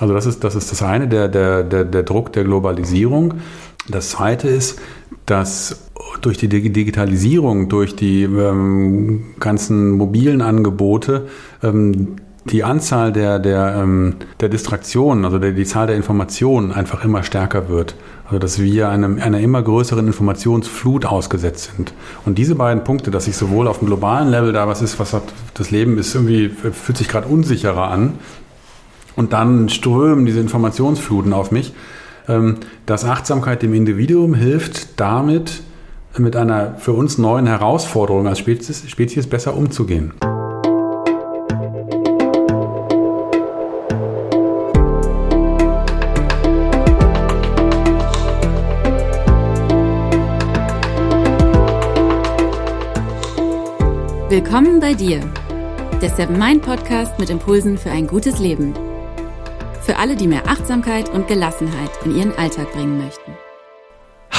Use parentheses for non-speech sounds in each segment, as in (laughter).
Also das ist das, ist das eine, der, der, der, der Druck der Globalisierung. Das zweite ist, dass durch die Digitalisierung, durch die ähm, ganzen mobilen Angebote ähm, die Anzahl der, der, ähm, der Distraktionen, also der, die Zahl der Informationen einfach immer stärker wird. Also dass wir einem, einer immer größeren Informationsflut ausgesetzt sind. Und diese beiden Punkte, dass sich sowohl auf dem globalen Level da was ist, was hat, das Leben ist irgendwie, fühlt sich gerade unsicherer an. Und dann strömen diese Informationsfluten auf mich, ähm, dass Achtsamkeit dem Individuum hilft, damit mit einer für uns neuen Herausforderung als Spezies, Spezies besser umzugehen. Willkommen bei dir, der Seven Mind Podcast mit Impulsen für ein gutes Leben. Für alle, die mehr Achtsamkeit und Gelassenheit in ihren Alltag bringen möchten.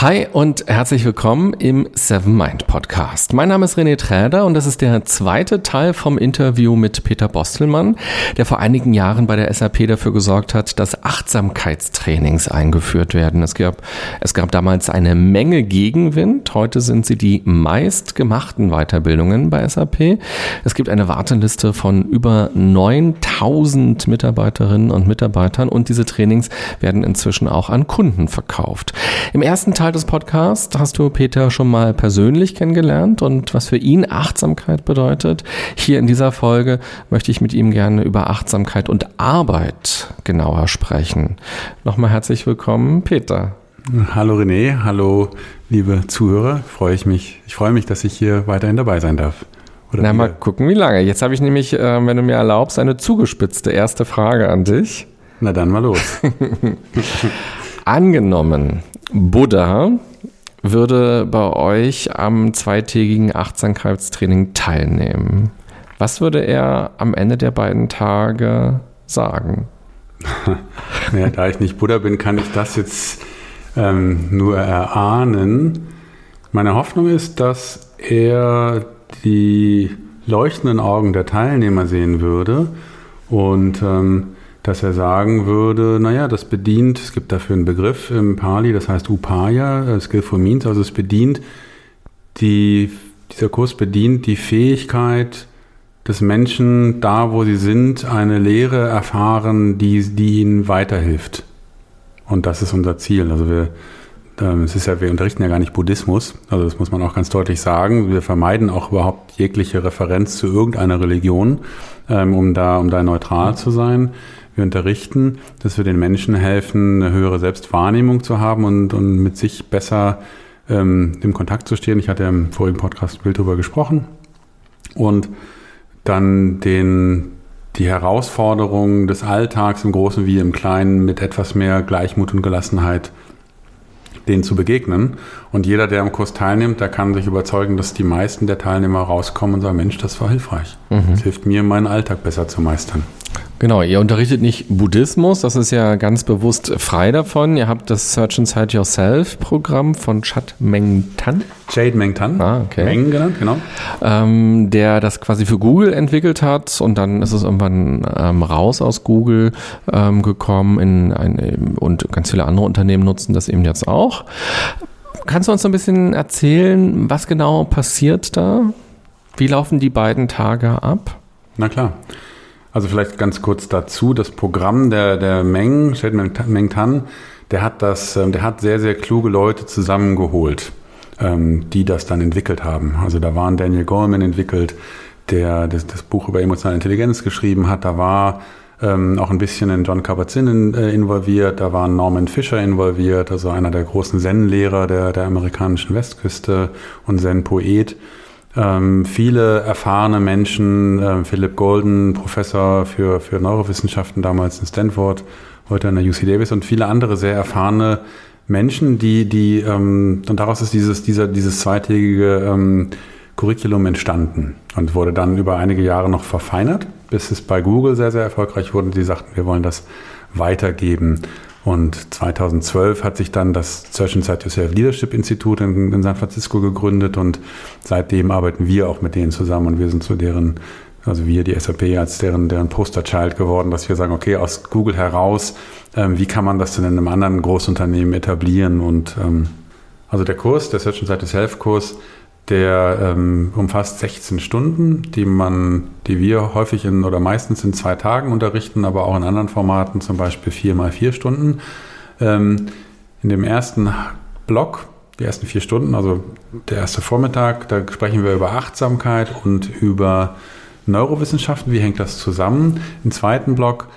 Hi und herzlich willkommen im Seven Mind Podcast. Mein Name ist René Träder und das ist der zweite Teil vom Interview mit Peter Bostelmann, der vor einigen Jahren bei der SAP dafür gesorgt hat, dass Achtsamkeitstrainings eingeführt werden. Es gab, es gab damals eine Menge Gegenwind. Heute sind sie die meistgemachten Weiterbildungen bei SAP. Es gibt eine Warteliste von über 9000 Mitarbeiterinnen und Mitarbeitern und diese Trainings werden inzwischen auch an Kunden verkauft. Im ersten Teil des Podcasts hast du Peter schon mal persönlich kennengelernt und was für ihn Achtsamkeit bedeutet. Hier in dieser Folge möchte ich mit ihm gerne über Achtsamkeit und Arbeit genauer sprechen. Nochmal herzlich willkommen, Peter. Hallo René, hallo liebe Zuhörer. Freue ich mich. Ich freue mich, dass ich hier weiterhin dabei sein darf. Oder Na, mal gucken, wie lange. Jetzt habe ich nämlich, äh, wenn du mir erlaubst, eine zugespitzte erste Frage an dich. Na dann mal los. (laughs) Angenommen, Buddha würde bei euch am zweitägigen Achtsamkeitstraining teilnehmen. Was würde er am Ende der beiden Tage sagen? (laughs) ja, da ich nicht Buddha bin, kann ich das jetzt ähm, nur erahnen. Meine Hoffnung ist, dass er die leuchtenden Augen der Teilnehmer sehen würde und ähm, dass er sagen würde, naja, das bedient, es gibt dafür einen Begriff im Pali, das heißt Upaya, äh, Skillful Means, also es bedient die, dieser Kurs bedient die Fähigkeit des Menschen, da wo sie sind, eine Lehre erfahren, die, die ihnen weiterhilft. Und das ist unser Ziel. Also wir, ähm, es ist ja, wir unterrichten ja gar nicht Buddhismus, also das muss man auch ganz deutlich sagen. Wir vermeiden auch überhaupt jegliche Referenz zu irgendeiner Religion, ähm, um da, um da neutral zu sein wir unterrichten, dass wir den Menschen helfen, eine höhere Selbstwahrnehmung zu haben und, und mit sich besser ähm, im Kontakt zu stehen. Ich hatte im vorigen Podcast ein Bild darüber gesprochen. Und dann den, die Herausforderungen des Alltags im Großen wie im Kleinen mit etwas mehr Gleichmut und Gelassenheit denen zu begegnen. Und jeder, der am Kurs teilnimmt, der kann sich überzeugen, dass die meisten der Teilnehmer rauskommen und sagen, Mensch, das war hilfreich. Mhm. Das hilft mir, meinen Alltag besser zu meistern. Genau, ihr unterrichtet nicht Buddhismus, das ist ja ganz bewusst frei davon. Ihr habt das Search Inside Yourself Programm von Chat Meng Tan. Jade Meng Tan. Ah, okay. Meng genannt, genau. Ähm, der das quasi für Google entwickelt hat und dann ist es irgendwann ähm, raus aus Google ähm, gekommen in ein, und ganz viele andere Unternehmen nutzen das eben jetzt auch. Kannst du uns ein bisschen erzählen, was genau passiert da? Wie laufen die beiden Tage ab? Na klar. Also vielleicht ganz kurz dazu, das Programm der, der Meng, Meng Tan, der hat das, ähm, der hat sehr, sehr kluge Leute zusammengeholt, ähm, die das dann entwickelt haben. Also da waren Daniel Goleman entwickelt, der das, das Buch über emotionale Intelligenz geschrieben hat. Da war ähm, auch ein bisschen in John Kabat-Zinn in, äh, involviert. Da war Norman Fisher involviert, also einer der großen Zen-Lehrer der, der amerikanischen Westküste und Zen-Poet. Ähm, viele erfahrene Menschen, äh, Philip Golden, Professor für, für Neurowissenschaften damals in Stanford, heute an der UC Davis und viele andere sehr erfahrene Menschen, die, die, ähm, und daraus ist dieses, dieser, dieses zweitägige ähm, Curriculum entstanden und wurde dann über einige Jahre noch verfeinert, bis es bei Google sehr, sehr erfolgreich wurde. Die sagten, wir wollen das weitergeben. Und 2012 hat sich dann das Search Inside Yourself Leadership Institute in, in, San Francisco gegründet und seitdem arbeiten wir auch mit denen zusammen und wir sind so deren, also wir, die SAP, als deren, deren Posterchild geworden, dass wir sagen, okay, aus Google heraus, ähm, wie kann man das denn in einem anderen Großunternehmen etablieren? Und ähm, also der Kurs, der Search Inside Self Kurs, der ähm, umfasst 16 Stunden, die man, die wir häufig in oder meistens in zwei Tagen unterrichten, aber auch in anderen Formaten, zum Beispiel vier mal vier Stunden. Ähm, in dem ersten Block, die ersten vier Stunden, also der erste Vormittag, da sprechen wir über Achtsamkeit und über Neurowissenschaften. Wie hängt das zusammen? Im zweiten Block,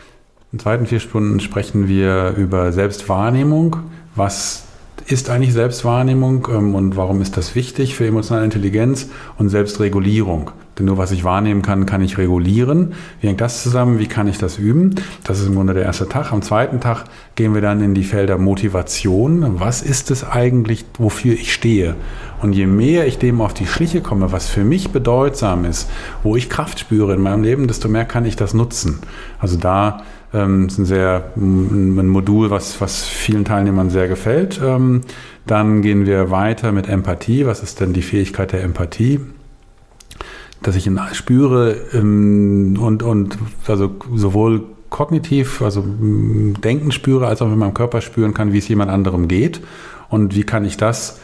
in zweiten vier Stunden sprechen wir über Selbstwahrnehmung. Was ist eigentlich Selbstwahrnehmung ähm, und warum ist das wichtig für emotionale Intelligenz und Selbstregulierung? Denn nur was ich wahrnehmen kann, kann ich regulieren. Wie hängt das zusammen? Wie kann ich das üben? Das ist im Grunde der erste Tag. Am zweiten Tag gehen wir dann in die Felder Motivation. Was ist es eigentlich, wofür ich stehe? Und je mehr ich dem auf die Schliche komme, was für mich bedeutsam ist, wo ich Kraft spüre in meinem Leben, desto mehr kann ich das nutzen. Also da ähm, ist ein sehr ein Modul, was, was vielen Teilnehmern sehr gefällt. Ähm, dann gehen wir weiter mit Empathie. Was ist denn die Fähigkeit der Empathie? Dass ich ihn spüre ähm, und, und also sowohl kognitiv, also Denken spüre, als auch mit meinem Körper spüren kann, wie es jemand anderem geht. Und wie kann ich das,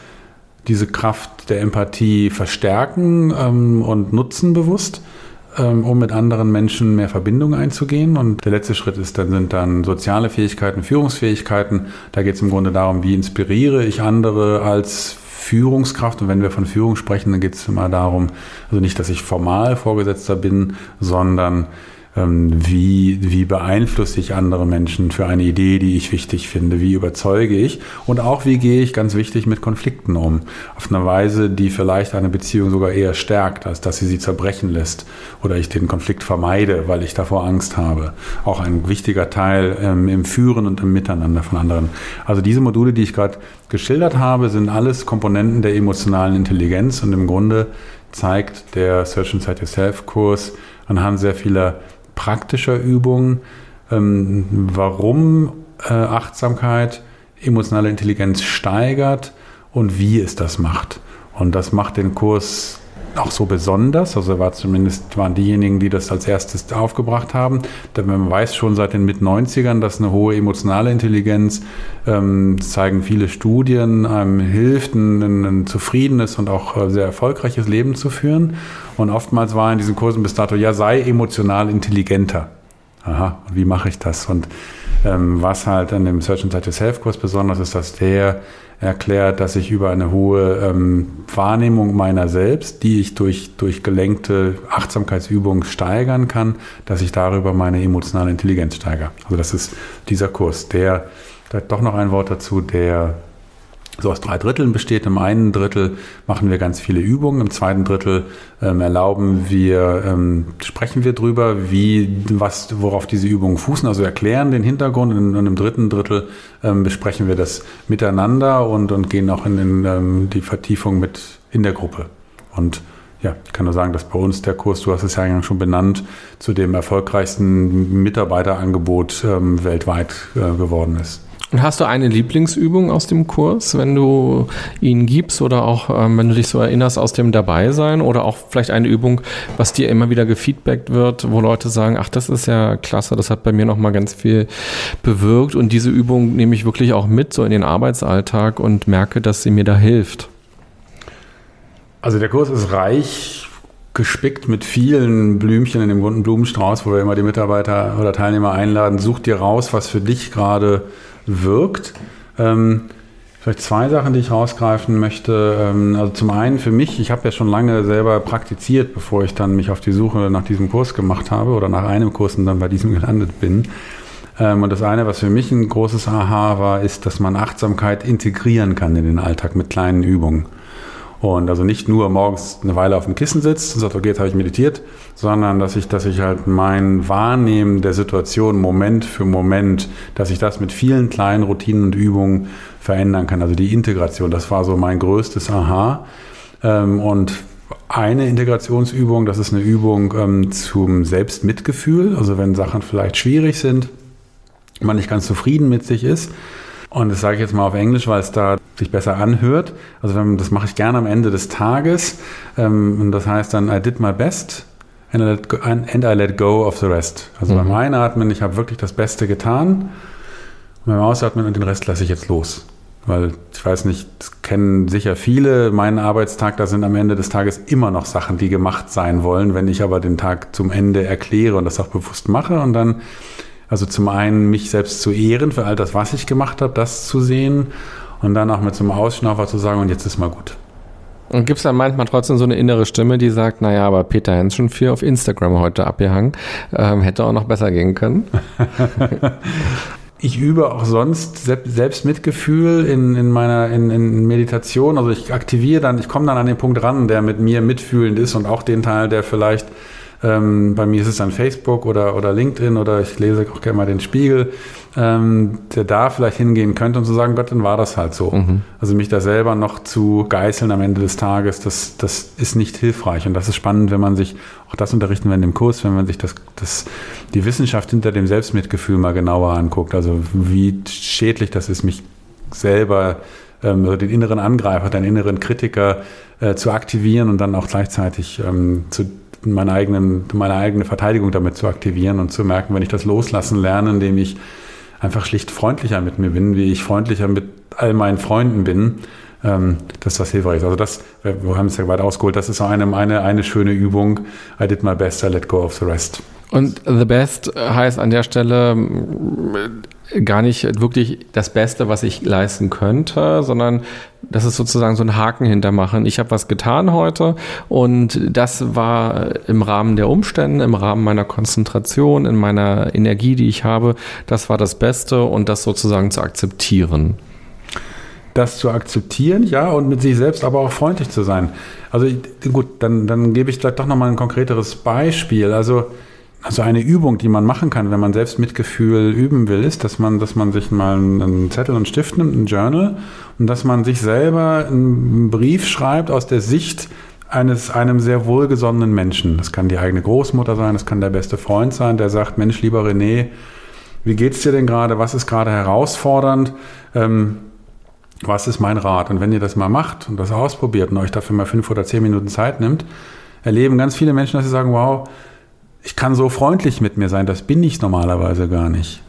diese Kraft der Empathie verstärken ähm, und nutzen bewusst? Ähm, um mit anderen Menschen mehr Verbindung einzugehen. Und der letzte Schritt ist dann, sind dann soziale Fähigkeiten, Führungsfähigkeiten. Da geht es im Grunde darum, wie inspiriere ich andere als Führungskraft. Und wenn wir von Führung sprechen, dann geht es immer darum, also nicht, dass ich formal Vorgesetzter bin, sondern wie, wie beeinflusse ich andere Menschen für eine Idee, die ich wichtig finde, wie überzeuge ich und auch wie gehe ich ganz wichtig mit Konflikten um. Auf eine Weise, die vielleicht eine Beziehung sogar eher stärkt, als dass sie sie zerbrechen lässt oder ich den Konflikt vermeide, weil ich davor Angst habe. Auch ein wichtiger Teil ähm, im Führen und im Miteinander von anderen. Also diese Module, die ich gerade geschildert habe, sind alles Komponenten der emotionalen Intelligenz und im Grunde zeigt der Search Inside Yourself Kurs anhand sehr vieler praktischer Übung, ähm, warum äh, Achtsamkeit emotionale Intelligenz steigert und wie es das macht. Und das macht den Kurs auch so besonders. Also war zumindest waren diejenigen, die das als erstes aufgebracht haben. Denn man weiß schon seit den Mit-90ern, dass eine hohe emotionale Intelligenz, ähm, zeigen viele Studien, einem hilft, ein, ein zufriedenes und auch äh, sehr erfolgreiches Leben zu führen. Und oftmals war in diesen Kursen bis dato, ja, sei emotional intelligenter. Aha, und wie mache ich das? Und ähm, was halt an dem Search Inside Yourself Kurs besonders ist, dass der erklärt, dass ich über eine hohe ähm, Wahrnehmung meiner selbst, die ich durch, durch gelenkte Achtsamkeitsübungen steigern kann, dass ich darüber meine emotionale Intelligenz steigere. Also das ist dieser Kurs, der, da doch noch ein Wort dazu, der so aus drei Dritteln besteht. Im einen Drittel machen wir ganz viele Übungen, im zweiten Drittel ähm, erlauben wir, ähm, sprechen wir drüber, wie, was, worauf diese Übungen fußen, also erklären den Hintergrund und, und im dritten Drittel ähm, besprechen wir das miteinander und, und gehen auch in, in ähm, die Vertiefung mit in der Gruppe. Und ja, ich kann nur sagen, dass bei uns der Kurs, du hast es ja schon benannt, zu dem erfolgreichsten Mitarbeiterangebot ähm, weltweit äh, geworden ist. Und hast du eine Lieblingsübung aus dem Kurs, wenn du ihn gibst oder auch, ähm, wenn du dich so erinnerst aus dem Dabeisein oder auch vielleicht eine Übung, was dir immer wieder gefeedbackt wird, wo Leute sagen, ach, das ist ja klasse, das hat bei mir nochmal ganz viel bewirkt und diese Übung nehme ich wirklich auch mit so in den Arbeitsalltag und merke, dass sie mir da hilft. Also der Kurs ist reich gespickt mit vielen Blümchen in dem bunten Blumenstrauß, wo wir immer die Mitarbeiter oder Teilnehmer einladen. Such dir raus, was für dich gerade wirkt. Ähm, vielleicht zwei Sachen, die ich rausgreifen möchte. Ähm, also zum einen für mich, ich habe ja schon lange selber praktiziert, bevor ich dann mich auf die Suche nach diesem Kurs gemacht habe oder nach einem Kurs und dann bei diesem (laughs) gelandet bin. Ähm, und das eine, was für mich ein großes Aha war, ist, dass man Achtsamkeit integrieren kann in den Alltag mit kleinen Übungen. Und also nicht nur morgens eine Weile auf dem Kissen sitzt und sagt, okay, jetzt habe ich meditiert, sondern dass ich, dass ich halt mein Wahrnehmen der Situation Moment für Moment, dass ich das mit vielen kleinen Routinen und Übungen verändern kann. Also die Integration, das war so mein größtes Aha. Ähm, und eine Integrationsübung, das ist eine Übung ähm, zum Selbstmitgefühl. Also wenn Sachen vielleicht schwierig sind, man nicht ganz zufrieden mit sich ist, und das sage ich jetzt mal auf Englisch, weil es da sich besser anhört. Also wenn, das mache ich gerne am Ende des Tages. Ähm, und das heißt dann, I did my best. and I let go, and I let go of the rest. Also mhm. beim Einatmen, ich habe wirklich das Beste getan. Und beim Ausatmen und den Rest lasse ich jetzt los. Weil ich weiß nicht, das kennen sicher viele. Mein Arbeitstag, da sind am Ende des Tages immer noch Sachen, die gemacht sein wollen. Wenn ich aber den Tag zum Ende erkläre und das auch bewusst mache und dann, also zum einen mich selbst zu ehren für all das, was ich gemacht habe, das zu sehen und dann auch mit so einem Ausschnaufer zu sagen, und jetzt ist mal gut. Und gibt es dann manchmal trotzdem so eine innere Stimme, die sagt, naja, aber Peter Hens schon viel auf Instagram heute abgehangen, ähm, hätte auch noch besser gehen können? (laughs) ich übe auch sonst Selbstmitgefühl in, in meiner in, in Meditation. Also ich aktiviere dann, ich komme dann an den Punkt ran, der mit mir mitfühlend ist und auch den Teil, der vielleicht ähm, bei mir ist es dann Facebook oder, oder LinkedIn oder ich lese auch gerne mal den Spiegel, ähm, der da vielleicht hingehen könnte und zu sagen, Gott, dann war das halt so. Mhm. Also mich da selber noch zu geißeln am Ende des Tages, das, das ist nicht hilfreich. Und das ist spannend, wenn man sich, auch das unterrichten wir in dem Kurs, wenn man sich das, das, die Wissenschaft hinter dem Selbstmitgefühl mal genauer anguckt. Also wie schädlich das ist, mich selber ähm, also den inneren Angreifer, den inneren Kritiker äh, zu aktivieren und dann auch gleichzeitig ähm, zu meine, eigenen, meine eigene Verteidigung damit zu aktivieren und zu merken, wenn ich das loslassen lerne, indem ich einfach schlicht freundlicher mit mir bin, wie ich freundlicher mit all meinen Freunden bin, ähm, dass das hilfreich ist. Also das, wir haben es ja weit ausgeholt, das ist eine, eine, eine schöne Übung. I did my best, I let go of the rest. Und the best heißt an der Stelle gar nicht wirklich das Beste, was ich leisten könnte, sondern das ist sozusagen so ein Haken hintermachen. Ich habe was getan heute und das war im Rahmen der Umstände, im Rahmen meiner Konzentration, in meiner Energie, die ich habe, das war das Beste und das sozusagen zu akzeptieren. Das zu akzeptieren, ja, und mit sich selbst aber auch freundlich zu sein. Also gut, dann, dann gebe ich vielleicht doch nochmal ein konkreteres Beispiel. Also also eine Übung, die man machen kann, wenn man selbst Mitgefühl üben will, ist, dass man, dass man sich mal einen Zettel und Stift nimmt, ein Journal, und dass man sich selber einen Brief schreibt aus der Sicht eines einem sehr wohlgesonnenen Menschen. Das kann die eigene Großmutter sein, das kann der beste Freund sein, der sagt, Mensch, lieber René, wie geht's dir denn gerade? Was ist gerade herausfordernd? Ähm, was ist mein Rat? Und wenn ihr das mal macht und das ausprobiert und euch dafür mal fünf oder zehn Minuten Zeit nimmt, erleben ganz viele Menschen, dass sie sagen, wow, ich kann so freundlich mit mir sein, das bin ich normalerweise gar nicht.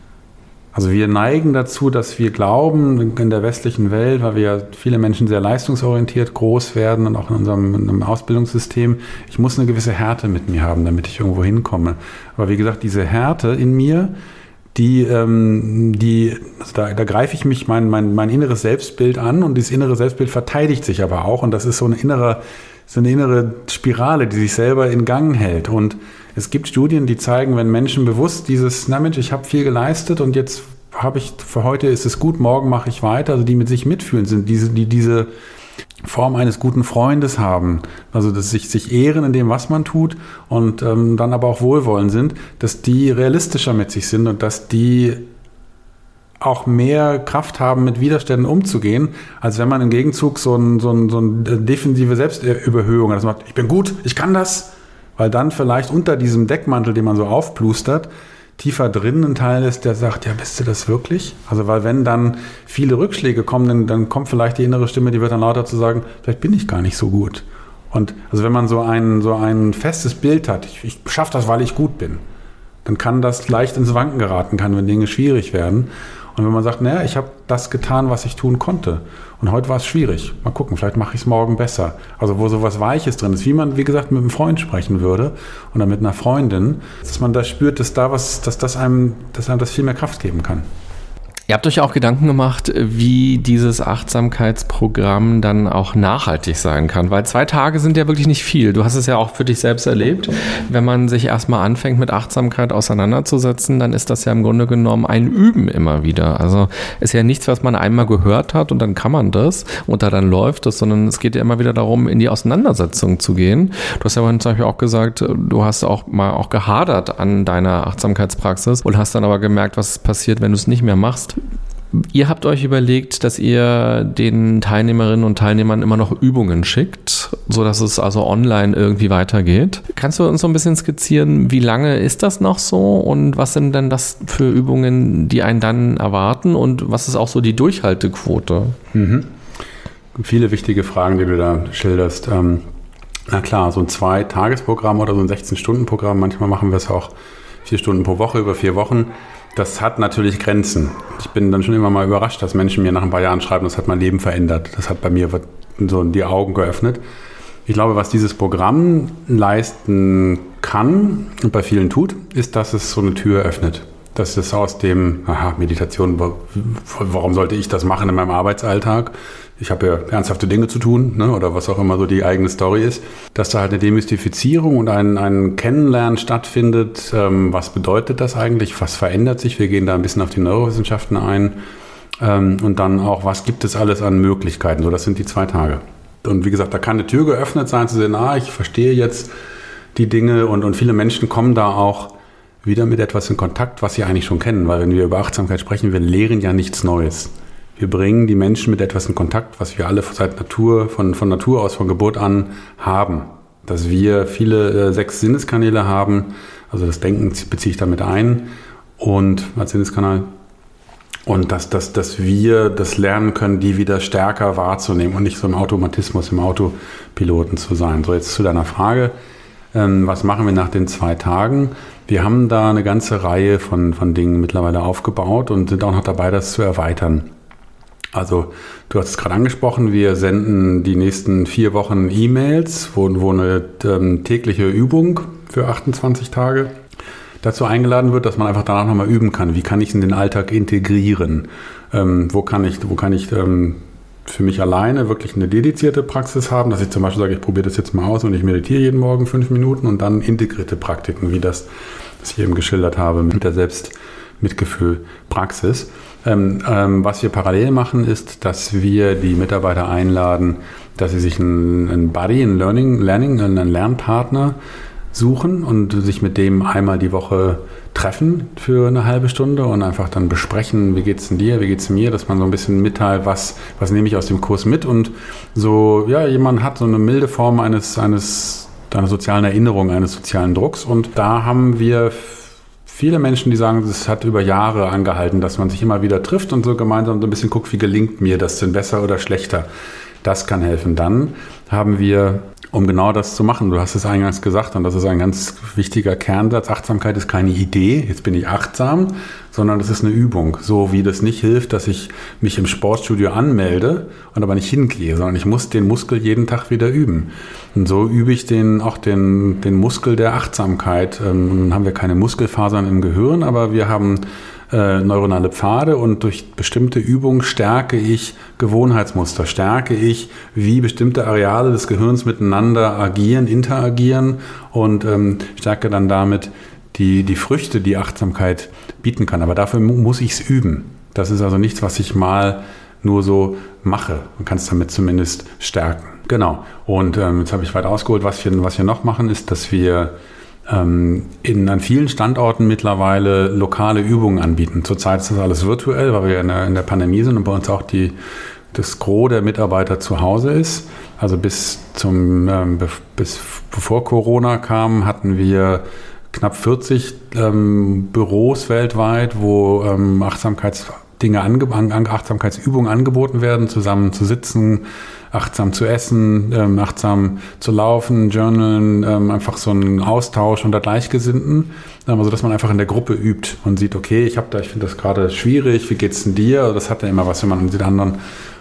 Also wir neigen dazu, dass wir glauben, in der westlichen Welt, weil wir viele Menschen sehr leistungsorientiert groß werden und auch in unserem, in unserem Ausbildungssystem, ich muss eine gewisse Härte mit mir haben, damit ich irgendwo hinkomme. Aber wie gesagt, diese Härte in mir, die, ähm, die also da, da greife ich mich mein, mein, mein inneres Selbstbild an und dieses innere Selbstbild verteidigt sich aber auch und das ist so eine innere, so eine innere Spirale, die sich selber in Gang hält und es gibt Studien, die zeigen, wenn Menschen bewusst dieses, na Mensch, ich habe viel geleistet und jetzt habe ich, für heute ist es gut, morgen mache ich weiter, also die mit sich mitfühlen sind, diese, die diese Form eines guten Freundes haben, also dass sich, sich ehren in dem, was man tut und ähm, dann aber auch wohlwollend sind, dass die realistischer mit sich sind und dass die auch mehr Kraft haben, mit Widerständen umzugehen, als wenn man im Gegenzug so, ein, so, ein, so eine defensive Selbstüberhöhung. Also macht, ich bin gut, ich kann das, weil dann vielleicht unter diesem Deckmantel, den man so aufplustert, tiefer drin ein Teil ist, der sagt, ja, bist du das wirklich? Also, weil wenn dann viele Rückschläge kommen, dann, dann kommt vielleicht die innere Stimme, die wird dann lauter zu sagen, vielleicht bin ich gar nicht so gut. Und also wenn man so ein, so ein festes Bild hat, ich, ich schaffe das, weil ich gut bin, dann kann das leicht ins Wanken geraten, kann, wenn Dinge schwierig werden. Und wenn man sagt, naja, ich habe das getan, was ich tun konnte. Und heute war es schwierig. Mal gucken, vielleicht mache ich es morgen besser. Also wo so was Weiches drin ist, wie man, wie gesagt, mit einem Freund sprechen würde oder mit einer Freundin, dass man da spürt, dass da was, dass das einem, dass einem das viel mehr Kraft geben kann. Ihr habt euch auch Gedanken gemacht, wie dieses Achtsamkeitsprogramm dann auch nachhaltig sein kann, weil zwei Tage sind ja wirklich nicht viel. Du hast es ja auch für dich selbst erlebt. Wenn man sich erstmal anfängt mit Achtsamkeit auseinanderzusetzen, dann ist das ja im Grunde genommen ein Üben immer wieder. Also ist ja nichts, was man einmal gehört hat und dann kann man das und da dann läuft es, sondern es geht ja immer wieder darum, in die Auseinandersetzung zu gehen. Du hast ja vorhin zum Beispiel auch gesagt, du hast auch mal auch gehadert an deiner Achtsamkeitspraxis und hast dann aber gemerkt, was passiert, wenn du es nicht mehr machst. Ihr habt euch überlegt, dass ihr den Teilnehmerinnen und Teilnehmern immer noch Übungen schickt, sodass es also online irgendwie weitergeht. Kannst du uns so ein bisschen skizzieren, wie lange ist das noch so und was sind denn das für Übungen, die einen dann erwarten und was ist auch so die Durchhaltequote? Mhm. Viele wichtige Fragen, die du da schilderst. Ähm, Na klar, so ein Zwei-Tagesprogramm oder so ein 16-Stunden-Programm, manchmal machen wir es auch vier Stunden pro Woche über vier Wochen. Das hat natürlich Grenzen. Ich bin dann schon immer mal überrascht, dass Menschen mir nach ein paar Jahren schreiben, das hat mein Leben verändert. Das hat bei mir so die Augen geöffnet. Ich glaube, was dieses Programm leisten kann und bei vielen tut, ist, dass es so eine Tür öffnet. Dass es aus dem, aha, Meditation, warum sollte ich das machen in meinem Arbeitsalltag? Ich habe ja ernsthafte Dinge zu tun, ne, oder was auch immer so die eigene Story ist, dass da halt eine Demystifizierung und ein, ein Kennenlernen stattfindet. Ähm, was bedeutet das eigentlich? Was verändert sich? Wir gehen da ein bisschen auf die Neurowissenschaften ein. Ähm, und dann auch, was gibt es alles an Möglichkeiten? So, das sind die zwei Tage. Und wie gesagt, da kann eine Tür geöffnet sein, zu sehen, ah, ich verstehe jetzt die Dinge und, und viele Menschen kommen da auch wieder mit etwas in Kontakt, was sie eigentlich schon kennen, weil wenn wir über Achtsamkeit sprechen, wir lehren ja nichts Neues. Wir bringen die Menschen mit etwas in Kontakt, was wir alle seit Natur, von, von Natur aus, von Geburt an haben. Dass wir viele äh, sechs Sinneskanäle haben, also das Denken beziehe ich damit ein und als Sinneskanal und dass, dass, dass wir das lernen können, die wieder stärker wahrzunehmen und nicht so im Automatismus, im Autopiloten zu sein. So, jetzt zu deiner Frage. Ähm, was machen wir nach den zwei Tagen? Wir haben da eine ganze Reihe von, von Dingen mittlerweile aufgebaut und sind auch noch dabei, das zu erweitern. Also, du hast es gerade angesprochen, wir senden die nächsten vier Wochen E-Mails, wo, wo eine ähm, tägliche Übung für 28 Tage dazu eingeladen wird, dass man einfach danach nochmal üben kann. Wie kann ich in den Alltag integrieren? Ähm, wo kann ich, wo kann ich ähm, für mich alleine wirklich eine dedizierte Praxis haben, dass ich zum Beispiel sage, ich probiere das jetzt mal aus und ich meditiere jeden Morgen fünf Minuten und dann integrierte Praktiken, wie das, was ich eben geschildert habe, mit der Selbstmitgefühl-Praxis. Ähm, ähm, was wir parallel machen, ist, dass wir die Mitarbeiter einladen, dass sie sich einen, einen Buddy, einen Learning, Learning, einen Lernpartner suchen und sich mit dem einmal die Woche treffen für eine halbe Stunde und einfach dann besprechen, wie geht's denn dir, wie geht's mir, dass man so ein bisschen mitteilt, was, was nehme ich aus dem Kurs mit und so, ja, jemand hat so eine milde Form eines, eines, einer sozialen Erinnerung, eines sozialen Drucks und da haben wir viele Menschen, die sagen, es hat über Jahre angehalten, dass man sich immer wieder trifft und so gemeinsam so ein bisschen guckt, wie gelingt mir das denn besser oder schlechter. Das kann helfen. Dann haben wir um genau das zu machen. Du hast es eingangs gesagt und das ist ein ganz wichtiger Kernsatz. Achtsamkeit ist keine Idee, jetzt bin ich achtsam, sondern das ist eine Übung. So wie das nicht hilft, dass ich mich im Sportstudio anmelde und aber nicht hingehe, sondern ich muss den Muskel jeden Tag wieder üben. Und so übe ich den, auch den, den Muskel der Achtsamkeit. Ähm, haben wir keine Muskelfasern im Gehirn, aber wir haben äh, neuronale Pfade und durch bestimmte Übungen stärke ich Gewohnheitsmuster, stärke ich, wie bestimmte Areale des Gehirns miteinander agieren, interagieren und ähm, stärke dann damit die, die Früchte, die Achtsamkeit bieten kann. Aber dafür muss ich es üben. Das ist also nichts, was ich mal nur so mache. Man kann es damit zumindest stärken. Genau. Und ähm, jetzt habe ich weit ausgeholt. Was wir, was wir noch machen, ist, dass wir in, an vielen Standorten mittlerweile lokale Übungen anbieten. Zurzeit ist das alles virtuell, weil wir in der, in der Pandemie sind und bei uns auch die, das Gros der Mitarbeiter zu Hause ist. Also bis zum, ähm, bis bevor Corona kam, hatten wir knapp 40 ähm, Büros weltweit, wo ähm, Achtsamkeitsdinge, ange Achtsamkeitsübungen angeboten werden, zusammen zu sitzen, achtsam zu essen, ähm, achtsam zu laufen, journalen, ähm, einfach so ein Austausch unter Gleichgesinnten, ähm, also dass man einfach in der Gruppe übt und sieht, okay, ich habe da, ich finde das gerade schwierig, wie geht's denn dir? Also das hat ja immer was, wenn man sieht, anderen,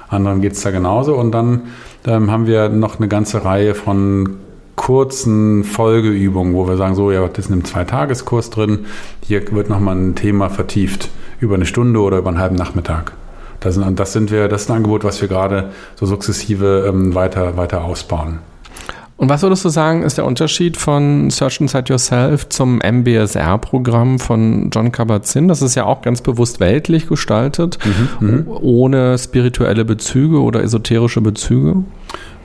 anderen geht's da genauso. Und dann ähm, haben wir noch eine ganze Reihe von kurzen Folgeübungen, wo wir sagen, so, ja, das ist in einem Zweitageskurs drin, hier wird nochmal ein Thema vertieft über eine Stunde oder über einen halben Nachmittag. Das, sind, das, sind wir, das ist ein Angebot, was wir gerade so sukzessive ähm, weiter, weiter ausbauen. Und was würdest du sagen, ist der Unterschied von Search Inside Yourself zum MBSR-Programm von John Kabat-Zinn? Das ist ja auch ganz bewusst weltlich gestaltet, mhm, mhm. ohne spirituelle Bezüge oder esoterische Bezüge.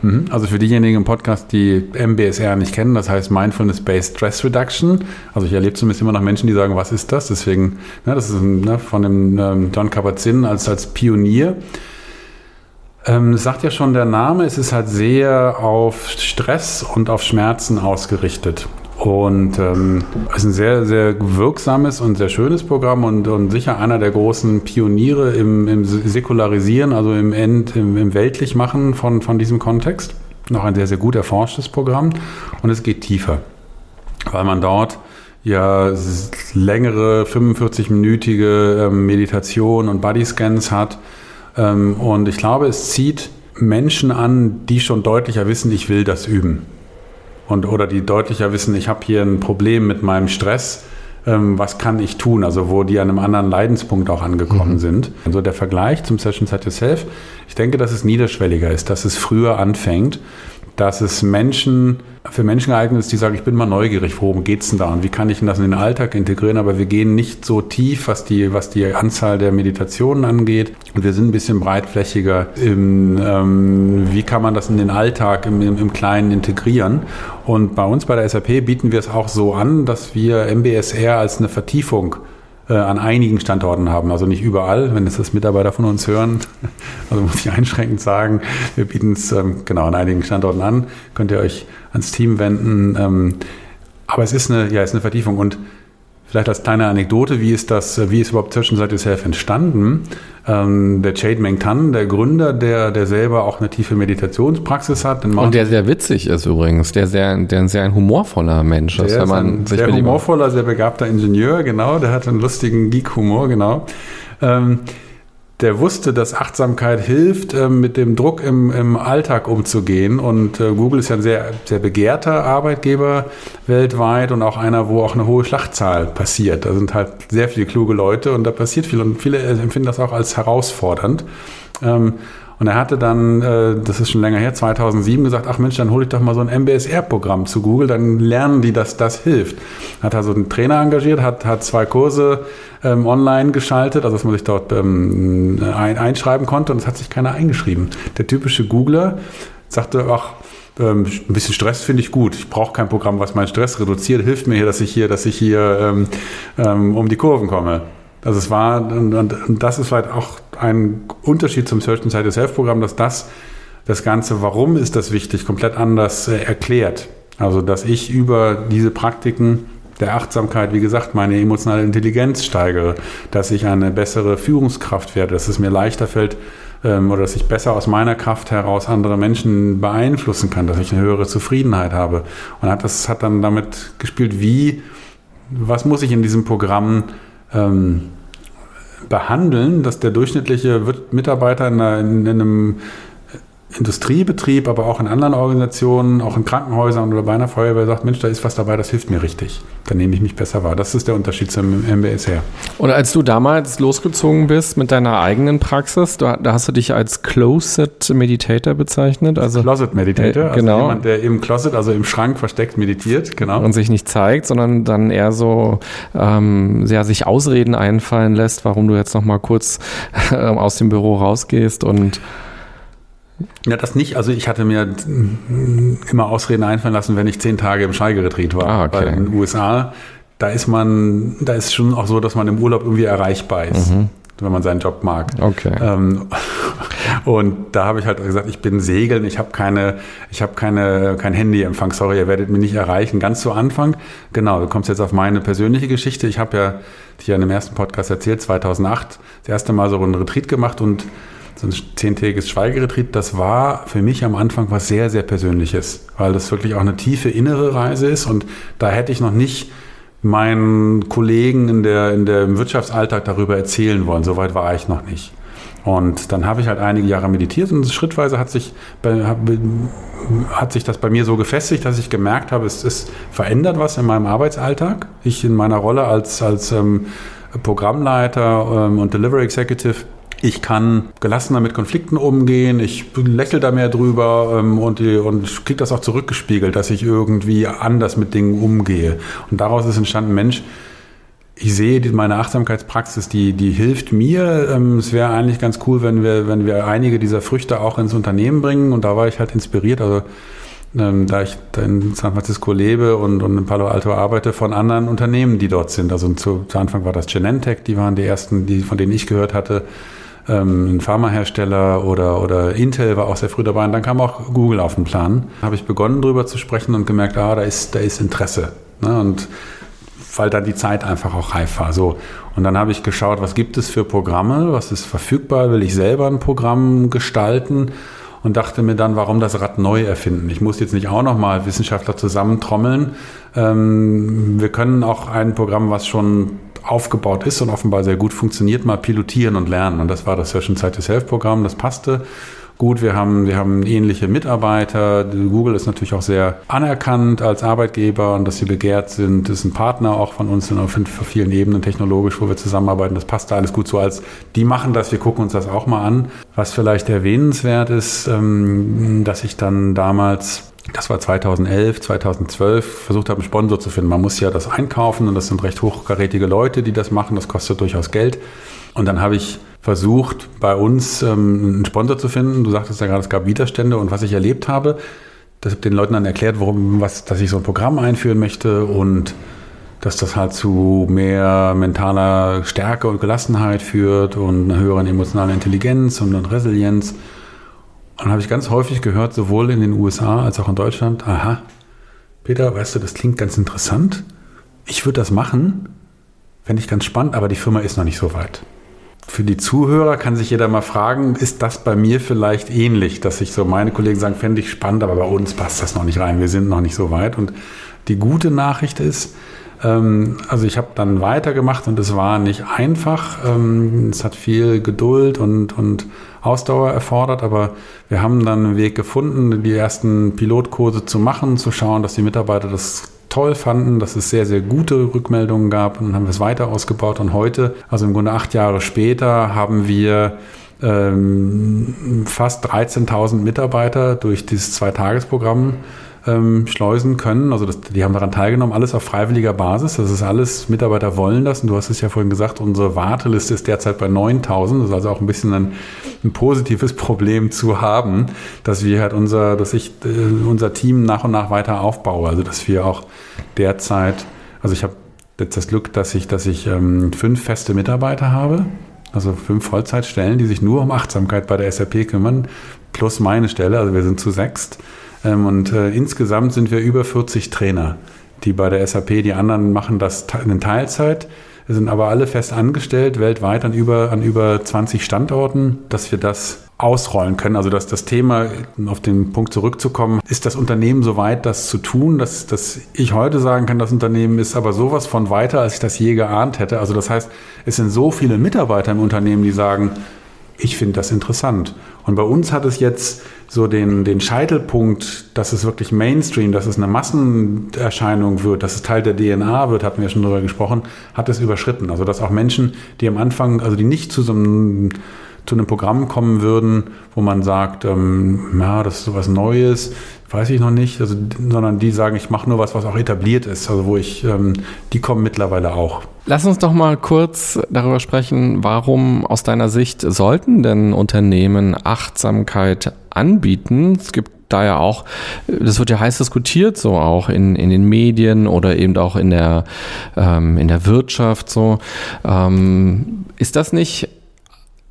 Mhm. Also für diejenigen im Podcast, die MBSR nicht kennen, das heißt Mindfulness-Based Stress Reduction. Also ich erlebe zumindest immer noch Menschen, die sagen, was ist das? Deswegen, ne, das ist ne, von dem ähm, John Kabat-Zinn als, als Pionier. Ähm, sagt ja schon der Name, es ist halt sehr auf Stress und auf Schmerzen ausgerichtet. Und ähm, es ist ein sehr, sehr wirksames und sehr schönes Programm und, und sicher einer der großen Pioniere im, im Säkularisieren, also im, End, im, im Weltlichmachen von, von diesem Kontext. noch ein sehr, sehr gut erforschtes Programm und es geht tiefer, weil man dort ja längere 45-minütige ähm, Meditation und Bodyscans hat. Ähm, und ich glaube, es zieht Menschen an, die schon deutlicher wissen, ich will das üben. Und, oder die deutlicher wissen, ich habe hier ein Problem mit meinem Stress ähm, was kann ich tun, also wo die an einem anderen Leidenspunkt auch angekommen mhm. sind. Also der Vergleich zum Session Set Yourself, ich denke, dass es niederschwelliger ist, dass es früher anfängt, dass es Menschen für Menschen geeignet ist, die sagen, ich bin mal neugierig, worum geht es denn da und wie kann ich denn das in den Alltag integrieren, aber wir gehen nicht so tief, was die, was die Anzahl der Meditationen angeht. Und wir sind ein bisschen breitflächiger im, ähm, wie kann man das in den Alltag im, im, im Kleinen integrieren? Und bei uns bei der SAP bieten wir es auch so an, dass wir MBSR als eine Vertiefung an einigen Standorten haben, also nicht überall, wenn es das Mitarbeiter von uns hören. (laughs) Also muss ich einschränkend sagen, wir bieten es ähm, genau an einigen Standorten an, könnt ihr euch ans Team wenden. Ähm, aber es ist eine, ja, es ist eine Vertiefung und Vielleicht als kleine Anekdote, wie ist das, wie ist überhaupt Zwischenseite Self entstanden? Ähm, der Chade Meng Tan, der Gründer, der, der selber auch eine tiefe Meditationspraxis hat. Und der sehr witzig ist übrigens, der sehr, der sehr ein humorvoller Mensch ist. Wenn man ein sich sehr humorvoller, sehr begabter Ingenieur, genau, der hat einen lustigen Geek-Humor, genau. Ähm, der wusste, dass Achtsamkeit hilft, äh, mit dem Druck im, im Alltag umzugehen. Und äh, Google ist ja ein sehr, sehr begehrter Arbeitgeber weltweit und auch einer, wo auch eine hohe Schlachtzahl passiert. Da sind halt sehr viele kluge Leute und da passiert viel. Und viele empfinden das auch als herausfordernd. Und er hatte dann, äh, das ist schon länger her, 2007 gesagt, ach Mensch, dann hole ich doch mal so ein MBSR-Programm zu Google, dann lernen die, dass das hilft. Hat also einen Trainer engagiert, hat, hat zwei Kurse ähm, online geschaltet, also dass man sich dort ähm, ein, einschreiben konnte und es hat sich keiner eingeschrieben. Der typische Googler sagte, ach, ähm, ein bisschen Stress finde ich gut. Ich brauche kein Programm, was meinen Stress reduziert. Hilft mir hier, dass ich hier, dass ich hier ähm, ähm, um die Kurven komme. Also es war, und, und das ist vielleicht auch ein Unterschied zum Search Inside Yourself Programm, dass das das Ganze, warum ist das wichtig, komplett anders äh, erklärt. Also dass ich über diese Praktiken der Achtsamkeit, wie gesagt, meine emotionale Intelligenz steigere, dass ich eine bessere Führungskraft werde, dass es mir leichter fällt ähm, oder dass ich besser aus meiner Kraft heraus andere Menschen beeinflussen kann, dass ich eine höhere Zufriedenheit habe. Und hat das hat dann damit gespielt, wie, was muss ich in diesem Programm ähm, behandeln, dass der durchschnittliche Mitarbeiter in, in einem Industriebetrieb, aber auch in anderen Organisationen, auch in Krankenhäusern oder bei einer Feuerwehr sagt, Mensch, da ist was dabei, das hilft mir richtig. Dann nehme ich mich besser wahr. Das ist der Unterschied zum MBSR. Und als du damals losgezogen bist mit deiner eigenen Praxis, da, da hast du dich als Closet Meditator bezeichnet. Also, Closet Meditator, äh, genau. also jemand, der im Closet, also im Schrank versteckt meditiert, genau. Und sich nicht zeigt, sondern dann eher so ähm, sehr sich Ausreden einfallen lässt, warum du jetzt noch mal kurz (laughs) äh, aus dem Büro rausgehst und ja, das nicht. Also ich hatte mir immer Ausreden einfallen lassen, wenn ich zehn Tage im Schweigeretreat war. Ah, okay. Weil in den USA, da ist man, da ist schon auch so, dass man im Urlaub irgendwie erreichbar ist. Mhm. Wenn man seinen Job mag. Okay. Ähm, (laughs) und da habe ich halt gesagt, ich bin segeln, ich habe keine, ich habe keine, kein Handyempfang, sorry, ihr werdet mich nicht erreichen. Ganz zu Anfang, genau, du kommst jetzt auf meine persönliche Geschichte. Ich habe ja, ja in dem ersten Podcast erzählt, 2008 das erste Mal so einen Retreat gemacht und so ein zehntägiges Schweigeretreat, das war für mich am Anfang was sehr, sehr Persönliches, weil das wirklich auch eine tiefe innere Reise ist und da hätte ich noch nicht meinen Kollegen in der, in der, im Wirtschaftsalltag darüber erzählen wollen. Soweit war ich noch nicht. Und dann habe ich halt einige Jahre meditiert und schrittweise hat sich, hat sich das bei mir so gefestigt, dass ich gemerkt habe, es, es verändert was in meinem Arbeitsalltag. Ich in meiner Rolle als, als ähm, Programmleiter ähm, und Delivery Executive ich kann gelassener mit Konflikten umgehen, ich lächle da mehr drüber ähm, und, und kriege das auch zurückgespiegelt, dass ich irgendwie anders mit Dingen umgehe. Und daraus ist entstanden, Mensch, ich sehe meine Achtsamkeitspraxis, die, die hilft mir. Ähm, es wäre eigentlich ganz cool, wenn wir, wenn wir einige dieser Früchte auch ins Unternehmen bringen. Und da war ich halt inspiriert. Also ähm, da ich in San Francisco lebe und, und in Palo Alto arbeite, von anderen Unternehmen, die dort sind. Also zu, zu Anfang war das Genentech, die waren die ersten, die, von denen ich gehört hatte ähm, ein Pharmahersteller oder, oder Intel war auch sehr früh dabei und dann kam auch Google auf den Plan. Da habe ich begonnen, darüber zu sprechen und gemerkt, ah, da ist, da ist Interesse. Ne? Und weil dann die Zeit einfach auch reif war. So. Und dann habe ich geschaut, was gibt es für Programme, was ist verfügbar, will ich selber ein Programm gestalten und dachte mir dann, warum das Rad neu erfinden? Ich muss jetzt nicht auch nochmal Wissenschaftler zusammentrommeln. Ähm, wir können auch ein Programm, was schon aufgebaut ist und offenbar sehr gut funktioniert, mal pilotieren und lernen. Und das war das Zwischenzeit des Self-Programm, das passte gut. Wir haben, wir haben ähnliche Mitarbeiter. Google ist natürlich auch sehr anerkannt als Arbeitgeber und dass sie begehrt sind. Das ist ein Partner auch von uns auf vielen Ebenen technologisch, wo wir zusammenarbeiten. Das passt da alles gut so als die machen das, wir gucken uns das auch mal an. Was vielleicht erwähnenswert ist, ähm, dass ich dann damals das war 2011, 2012, versucht habe, einen Sponsor zu finden. Man muss ja das einkaufen und das sind recht hochkarätige Leute, die das machen. Das kostet durchaus Geld. Und dann habe ich versucht, bei uns ähm, einen Sponsor zu finden. Du sagtest ja gerade, es gab Widerstände und was ich erlebt habe, das habe den Leuten dann erklärt, warum, was, dass ich so ein Programm einführen möchte und dass das halt zu mehr mentaler Stärke und Gelassenheit führt und einer höheren emotionalen Intelligenz und Resilienz. Und habe ich ganz häufig gehört, sowohl in den USA als auch in Deutschland, aha, Peter, weißt du, das klingt ganz interessant. Ich würde das machen, fände ich ganz spannend, aber die Firma ist noch nicht so weit für die Zuhörer kann sich jeder mal fragen, ist das bei mir vielleicht ähnlich, dass sich so meine Kollegen sagen, fände ich spannend, aber bei uns passt das noch nicht rein, wir sind noch nicht so weit. Und die gute Nachricht ist, ähm, also ich habe dann weitergemacht und es war nicht einfach. Ähm, es hat viel Geduld und, und Ausdauer erfordert, aber wir haben dann einen Weg gefunden, die ersten Pilotkurse zu machen, zu schauen, dass die Mitarbeiter das toll fanden, dass es sehr, sehr gute Rückmeldungen gab und dann haben wir es weiter ausgebaut und heute, also im Grunde acht Jahre später, haben wir ähm, fast 13.000 Mitarbeiter durch dieses Zweitagesprogramm ähm, schleusen können. Also das, die haben daran teilgenommen, alles auf freiwilliger Basis. Das ist alles, Mitarbeiter wollen das. Und du hast es ja vorhin gesagt, unsere Warteliste ist derzeit bei 9000. Das ist also auch ein bisschen ein, ein positives (laughs) Problem zu haben, dass wir halt unser, dass ich äh, unser Team nach und nach weiter aufbaue. Also dass wir auch derzeit, also ich habe jetzt das Glück, dass ich, dass ich ähm, fünf feste Mitarbeiter habe. Also fünf Vollzeitstellen, die sich nur um Achtsamkeit bei der SAP kümmern, plus meine Stelle. Also wir sind zu sechst. Ähm, und äh, insgesamt sind wir über 40 Trainer, die bei der SAP, die anderen machen das in Teilzeit, sind aber alle fest angestellt, weltweit an über, an über 20 Standorten, dass wir das ausrollen können. Also dass das Thema, auf den Punkt zurückzukommen, ist das Unternehmen so weit, das zu tun, dass, dass ich heute sagen kann, das Unternehmen ist aber sowas von weiter, als ich das je geahnt hätte. Also das heißt, es sind so viele Mitarbeiter im Unternehmen, die sagen, ich finde das interessant. Und bei uns hat es jetzt so den, den Scheitelpunkt, dass es wirklich Mainstream, dass es eine Massenerscheinung wird, dass es Teil der DNA wird, hatten wir schon drüber gesprochen, hat es überschritten. Also dass auch Menschen, die am Anfang, also die nicht zu so einem zu einem Programm kommen würden, wo man sagt, ähm, ja, das ist sowas Neues, weiß ich noch nicht, also, sondern die sagen, ich mache nur was, was auch etabliert ist, also wo ich, ähm, die kommen mittlerweile auch. Lass uns doch mal kurz darüber sprechen, warum aus deiner Sicht sollten denn Unternehmen Achtsamkeit anbieten? Es gibt da ja auch, das wird ja heiß diskutiert, so auch in, in den Medien oder eben auch in der, ähm, in der Wirtschaft so. Ähm, ist das nicht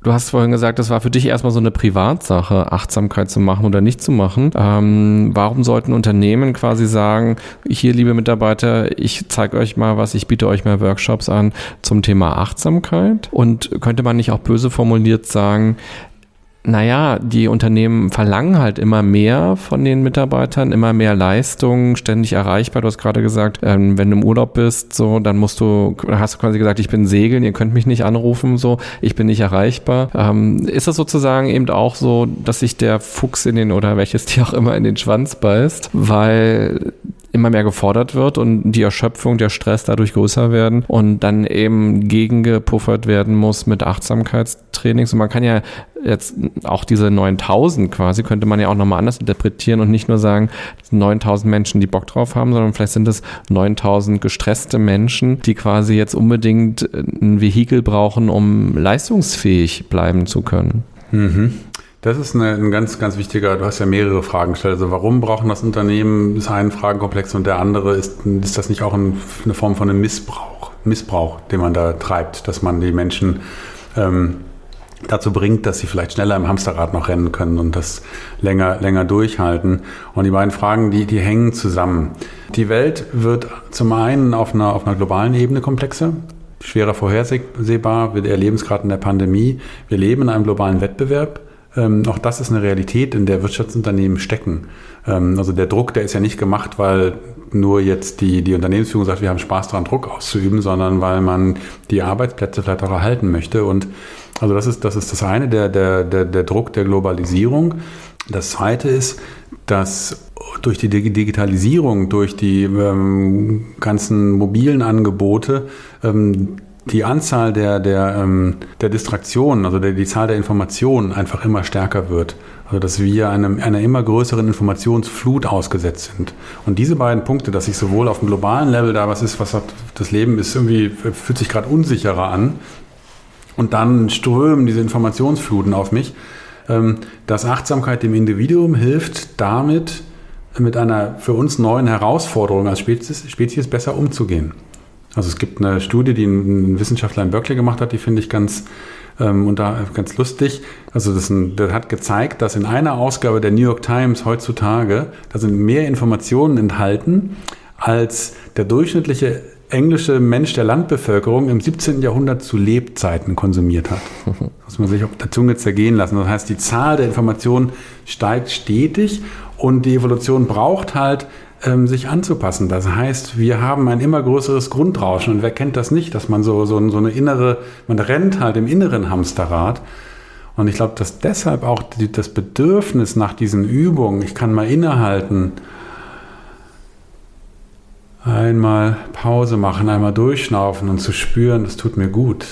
Du hast vorhin gesagt, das war für dich erstmal so eine Privatsache, Achtsamkeit zu machen oder nicht zu machen. Ähm, warum sollten Unternehmen quasi sagen, hier, liebe Mitarbeiter, ich zeige euch mal was, ich biete euch mal Workshops an zum Thema Achtsamkeit? Und könnte man nicht auch böse formuliert sagen, naja, die Unternehmen verlangen halt immer mehr von den Mitarbeitern, immer mehr Leistung, ständig erreichbar. Du hast gerade gesagt, ähm, wenn du im Urlaub bist, so, dann musst du, hast du quasi gesagt, ich bin segeln, ihr könnt mich nicht anrufen, so, ich bin nicht erreichbar. Ähm, ist das sozusagen eben auch so, dass sich der Fuchs in den oder welches (laughs) Tier auch immer in den Schwanz beißt, weil immer mehr gefordert wird und die Erschöpfung, der Stress dadurch größer werden und dann eben gegengepuffert werden muss mit Achtsamkeitstrainings. Und man kann ja jetzt auch diese 9000 quasi, könnte man ja auch nochmal anders interpretieren und nicht nur sagen, 9000 Menschen, die Bock drauf haben, sondern vielleicht sind es 9000 gestresste Menschen, die quasi jetzt unbedingt ein Vehikel brauchen, um leistungsfähig bleiben zu können. Mhm. Das ist eine, ein ganz, ganz wichtiger, du hast ja mehrere Fragen gestellt. Also warum brauchen das Unternehmen, ist ein Fragenkomplex und der andere ist, ist das nicht auch ein, eine Form von einem Missbrauch, Missbrauch, den man da treibt, dass man die Menschen ähm, dazu bringt, dass sie vielleicht schneller im Hamsterrad noch rennen können und das länger, länger durchhalten. Und die beiden Fragen, die, die hängen zusammen. Die Welt wird zum einen auf einer, auf einer globalen Ebene komplexer schwerer vorhersehbar. Wir erleben es gerade in der Pandemie. Wir leben in einem globalen Wettbewerb ähm, auch das ist eine Realität, in der Wirtschaftsunternehmen stecken. Ähm, also der Druck, der ist ja nicht gemacht, weil nur jetzt die, die Unternehmensführung sagt, wir haben Spaß daran, Druck auszuüben, sondern weil man die Arbeitsplätze vielleicht auch erhalten möchte. Und also das ist das, ist das eine, der, der, der, der Druck der Globalisierung. Das zweite ist, dass durch die Digitalisierung, durch die ähm, ganzen mobilen Angebote ähm, die Anzahl der, der, ähm, der Distraktionen, also der, die Zahl der Informationen einfach immer stärker wird. Also dass wir einem, einer immer größeren Informationsflut ausgesetzt sind. Und diese beiden Punkte, dass sich sowohl auf dem globalen Level da was ist, was hat, das Leben ist irgendwie, fühlt sich gerade unsicherer an. Und dann strömen diese Informationsfluten auf mich. Ähm, dass Achtsamkeit dem Individuum hilft, damit mit einer für uns neuen Herausforderung als Spezies, Spezies besser umzugehen. Also es gibt eine Studie, die ein Wissenschaftler in Berkeley gemacht hat, die finde ich ganz, ähm, und da ganz lustig. Also das, das, hat gezeigt, dass in einer Ausgabe der New York Times heutzutage, da sind mehr Informationen enthalten, als der durchschnittliche englische Mensch der Landbevölkerung im 17. Jahrhundert zu Lebzeiten konsumiert hat. Das (laughs) muss man sich auf der Zunge zergehen lassen. Das heißt, die Zahl der Informationen steigt stetig und die Evolution braucht halt ähm, sich anzupassen. Das heißt, wir haben ein immer größeres Grundrauschen und wer kennt das nicht, dass man so, so, so eine innere, man rennt halt im inneren Hamsterrad. Und ich glaube, dass deshalb auch die, das Bedürfnis nach diesen Übungen, ich kann mal innehalten, einmal Pause machen, einmal durchschnaufen und zu spüren, das tut mir gut.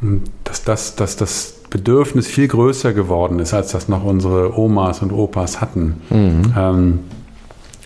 Und dass das, dass das Bedürfnis viel größer geworden ist, als das noch unsere Omas und Opas hatten. Mhm. Ähm,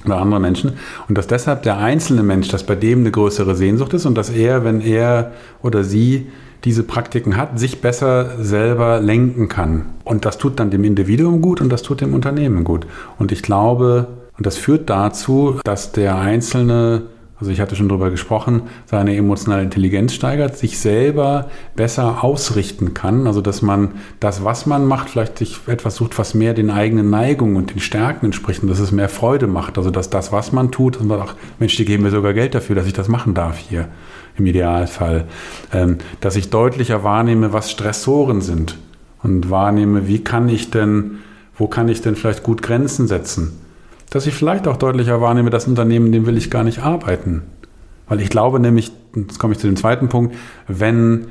oder andere Menschen. Und dass deshalb der einzelne Mensch, dass bei dem eine größere Sehnsucht ist und dass er, wenn er oder sie diese Praktiken hat, sich besser selber lenken kann. Und das tut dann dem Individuum gut und das tut dem Unternehmen gut. Und ich glaube, und das führt dazu, dass der Einzelne also ich hatte schon darüber gesprochen, seine emotionale Intelligenz steigert, sich selber besser ausrichten kann. Also dass man das, was man macht, vielleicht sich etwas sucht, was mehr den eigenen Neigungen und den Stärken entspricht und dass es mehr Freude macht. Also dass das, was man tut, und man sagt, Mensch, die geben mir sogar Geld dafür, dass ich das machen darf hier im Idealfall. Ähm, dass ich deutlicher wahrnehme, was Stressoren sind und wahrnehme, wie kann ich denn, wo kann ich denn vielleicht gut Grenzen setzen dass ich vielleicht auch deutlicher wahrnehme, das Unternehmen, dem will ich gar nicht arbeiten. Weil ich glaube nämlich, jetzt komme ich zu dem zweiten Punkt, wenn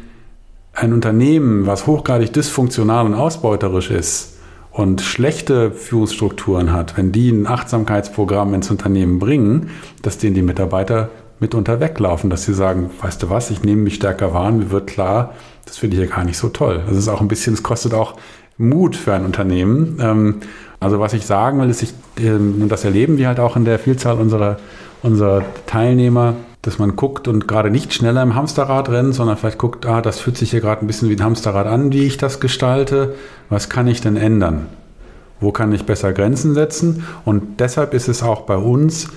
ein Unternehmen, was hochgradig dysfunktional und ausbeuterisch ist und schlechte Führungsstrukturen hat, wenn die ein Achtsamkeitsprogramm ins Unternehmen bringen, dass denen die Mitarbeiter mitunter weglaufen, dass sie sagen, weißt du was, ich nehme mich stärker wahr, mir wird klar, das finde ich ja gar nicht so toll. Das ist auch ein bisschen, es kostet auch Mut für ein Unternehmen. Ähm, also was ich sagen will, ist, ich, ähm, und das erleben wir halt auch in der Vielzahl unserer, unserer Teilnehmer, dass man guckt und gerade nicht schneller im Hamsterrad rennt, sondern vielleicht guckt, ah, das fühlt sich hier gerade ein bisschen wie ein Hamsterrad an, wie ich das gestalte. Was kann ich denn ändern? Wo kann ich besser Grenzen setzen? Und deshalb ist es auch bei uns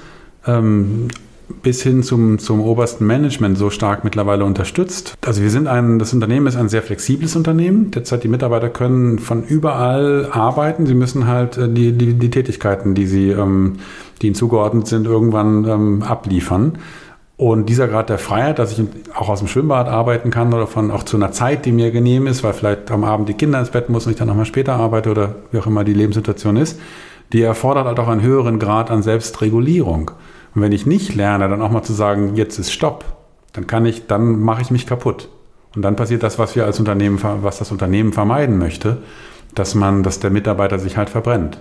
ähm, bis hin zum, zum obersten Management so stark mittlerweile unterstützt. Also wir sind ein, das Unternehmen ist ein sehr flexibles Unternehmen. Derzeit die Mitarbeiter können von überall arbeiten. Sie müssen halt äh, die, die, die Tätigkeiten, die sie, ähm, die ihnen zugeordnet sind, irgendwann ähm, abliefern. Und dieser Grad der Freiheit, dass ich auch aus dem Schwimmbad arbeiten kann oder von auch zu einer Zeit, die mir genehm ist, weil vielleicht am Abend die Kinder ins Bett müssen und ich dann nochmal später arbeite oder wie auch immer die Lebenssituation ist, die erfordert halt auch einen höheren Grad an Selbstregulierung. Und wenn ich nicht lerne, dann auch mal zu sagen, jetzt ist Stopp, dann kann ich, dann mache ich mich kaputt. Und dann passiert das, was wir als Unternehmen, was das Unternehmen vermeiden möchte, dass man, dass der Mitarbeiter sich halt verbrennt.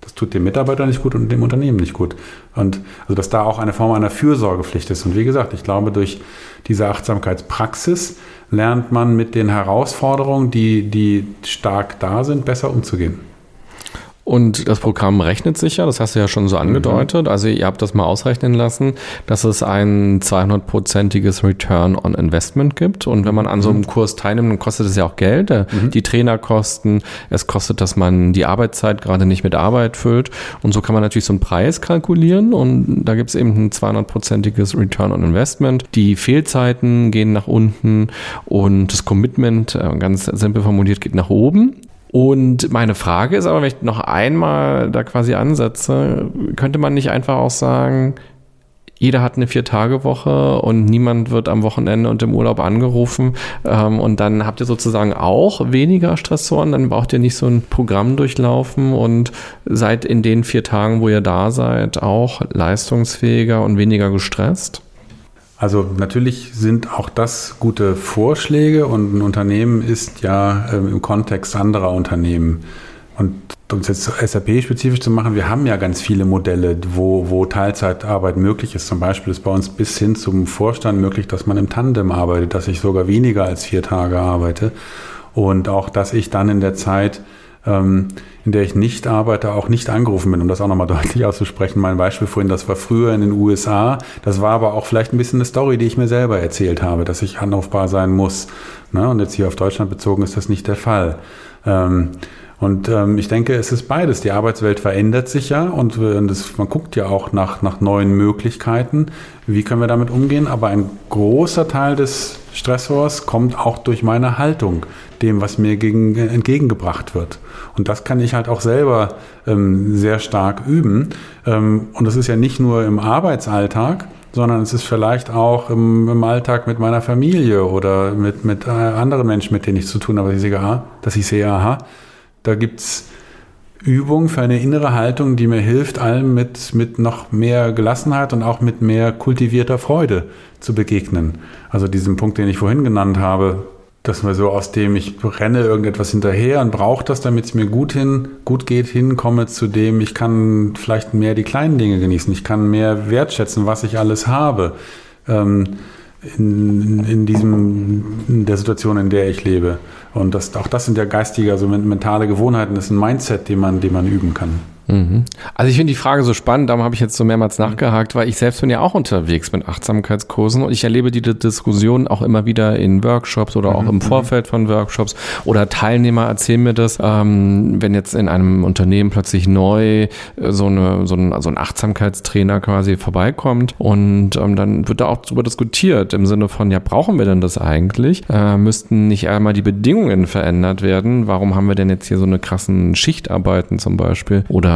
Das tut dem Mitarbeiter nicht gut und dem Unternehmen nicht gut. Und also, dass da auch eine Form einer Fürsorgepflicht ist. Und wie gesagt, ich glaube, durch diese Achtsamkeitspraxis lernt man mit den Herausforderungen, die, die stark da sind, besser umzugehen. Und das Programm rechnet sich ja, das hast du ja schon so angedeutet. Mhm. Also ihr habt das mal ausrechnen lassen, dass es ein 200-prozentiges Return on Investment gibt. Und wenn man an so einem mhm. Kurs teilnimmt, dann kostet es ja auch Geld. Mhm. Die Trainerkosten, es kostet, dass man die Arbeitszeit gerade nicht mit Arbeit füllt. Und so kann man natürlich so einen Preis kalkulieren. Und da gibt es eben ein 200-prozentiges Return on Investment. Die Fehlzeiten gehen nach unten und das Commitment, äh, ganz simpel formuliert, geht nach oben. Und meine Frage ist aber, wenn ich noch einmal da quasi ansetze, könnte man nicht einfach auch sagen, jeder hat eine Vier-Tage-Woche und niemand wird am Wochenende und im Urlaub angerufen. Ähm, und dann habt ihr sozusagen auch weniger Stressoren, dann braucht ihr nicht so ein Programm durchlaufen und seid in den vier Tagen, wo ihr da seid, auch leistungsfähiger und weniger gestresst. Also natürlich sind auch das gute Vorschläge und ein Unternehmen ist ja ähm, im Kontext anderer Unternehmen. Und um es jetzt SAP-spezifisch zu machen, wir haben ja ganz viele Modelle, wo, wo Teilzeitarbeit möglich ist. Zum Beispiel ist bei uns bis hin zum Vorstand möglich, dass man im Tandem arbeitet, dass ich sogar weniger als vier Tage arbeite. Und auch, dass ich dann in der Zeit ähm, in der ich nicht arbeite, auch nicht angerufen bin, um das auch nochmal (laughs) deutlich auszusprechen. Mein Beispiel vorhin, das war früher in den USA. Das war aber auch vielleicht ein bisschen eine Story, die ich mir selber erzählt habe, dass ich anrufbar sein muss. Ne? Und jetzt hier auf Deutschland bezogen ist das nicht der Fall. Ähm, und ähm, ich denke, es ist beides. Die Arbeitswelt verändert sich ja und, und das, man guckt ja auch nach, nach neuen Möglichkeiten. Wie können wir damit umgehen? Aber ein großer Teil des Stressors kommt auch durch meine Haltung, dem, was mir gegen, entgegengebracht wird. Und das kann ich halt auch selber ähm, sehr stark üben. Ähm, und das ist ja nicht nur im Arbeitsalltag, sondern es ist vielleicht auch im, im, Alltag mit meiner Familie oder mit, mit äh, anderen Menschen, mit denen ich zu tun habe, dass ich sehe, aha, dass ich sehe, aha, da gibt es Übungen für eine innere Haltung, die mir hilft, allem mit, mit noch mehr Gelassenheit und auch mit mehr kultivierter Freude zu begegnen. Also diesen Punkt, den ich vorhin genannt habe, dass man so aus dem, ich renne irgendetwas hinterher und brauche das, damit es mir gut hin, gut geht, hinkomme zu dem, ich kann vielleicht mehr die kleinen Dinge genießen, ich kann mehr wertschätzen, was ich alles habe. Ähm, in, in, diesem, in der Situation, in der ich lebe. Und das, auch das sind ja geistige, also mentale Gewohnheiten, das ist ein Mindset, den man, den man üben kann. Mhm. Also ich finde die Frage so spannend, darum habe ich jetzt so mehrmals nachgehakt, weil ich selbst bin ja auch unterwegs mit Achtsamkeitskursen und ich erlebe die Diskussion auch immer wieder in Workshops oder auch mhm. im mhm. Vorfeld von Workshops oder Teilnehmer erzählen mir das, ähm, wenn jetzt in einem Unternehmen plötzlich neu äh, so, eine, so, ein, so ein Achtsamkeitstrainer quasi vorbeikommt und ähm, dann wird da auch darüber diskutiert im Sinne von, ja, brauchen wir denn das eigentlich? Äh, müssten nicht einmal die Bedingungen verändert werden? Warum haben wir denn jetzt hier so eine krassen Schichtarbeiten zum Beispiel? Oder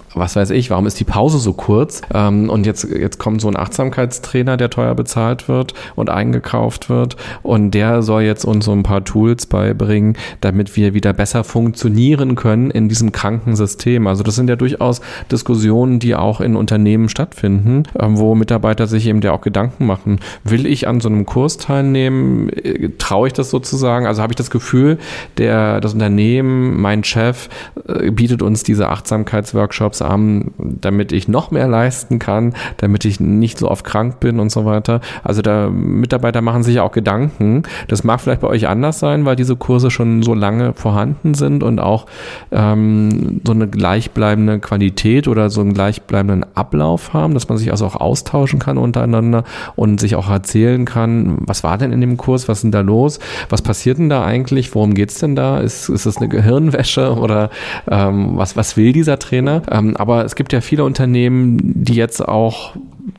was weiß ich, warum ist die Pause so kurz? Ähm, und jetzt, jetzt kommt so ein Achtsamkeitstrainer, der teuer bezahlt wird und eingekauft wird. Und der soll jetzt uns so ein paar Tools beibringen, damit wir wieder besser funktionieren können in diesem kranken System. Also das sind ja durchaus Diskussionen, die auch in Unternehmen stattfinden, ähm, wo Mitarbeiter sich eben ja auch Gedanken machen. Will ich an so einem Kurs teilnehmen? Äh, traue ich das sozusagen? Also habe ich das Gefühl, der, das Unternehmen, mein Chef, äh, bietet uns diese Achtsamkeitsworkshops an, damit ich noch mehr leisten kann, damit ich nicht so oft krank bin und so weiter. Also da Mitarbeiter machen sich auch Gedanken. Das mag vielleicht bei euch anders sein, weil diese Kurse schon so lange vorhanden sind und auch ähm, so eine gleichbleibende Qualität oder so einen gleichbleibenden Ablauf haben, dass man sich also auch austauschen kann untereinander und sich auch erzählen kann, was war denn in dem Kurs, was ist denn da los, was passiert denn da eigentlich, worum geht es denn da, ist, ist das eine Gehirnwäsche (laughs) oder ähm, was, was will dieser Trainer? Ähm, aber es gibt ja viele Unternehmen, die jetzt auch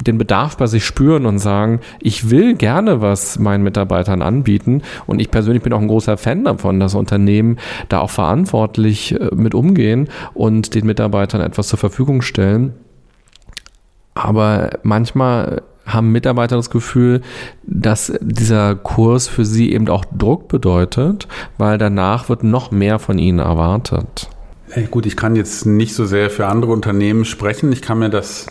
den Bedarf bei sich spüren und sagen, ich will gerne was meinen Mitarbeitern anbieten. Und ich persönlich bin auch ein großer Fan davon, dass Unternehmen da auch verantwortlich äh, mit umgehen und den Mitarbeitern etwas zur Verfügung stellen. Aber manchmal haben Mitarbeiter das Gefühl, dass dieser Kurs für sie eben auch Druck bedeutet, weil danach wird noch mehr von ihnen erwartet. Hey, gut, ich kann jetzt nicht so sehr für andere Unternehmen sprechen. Ich kann mir das,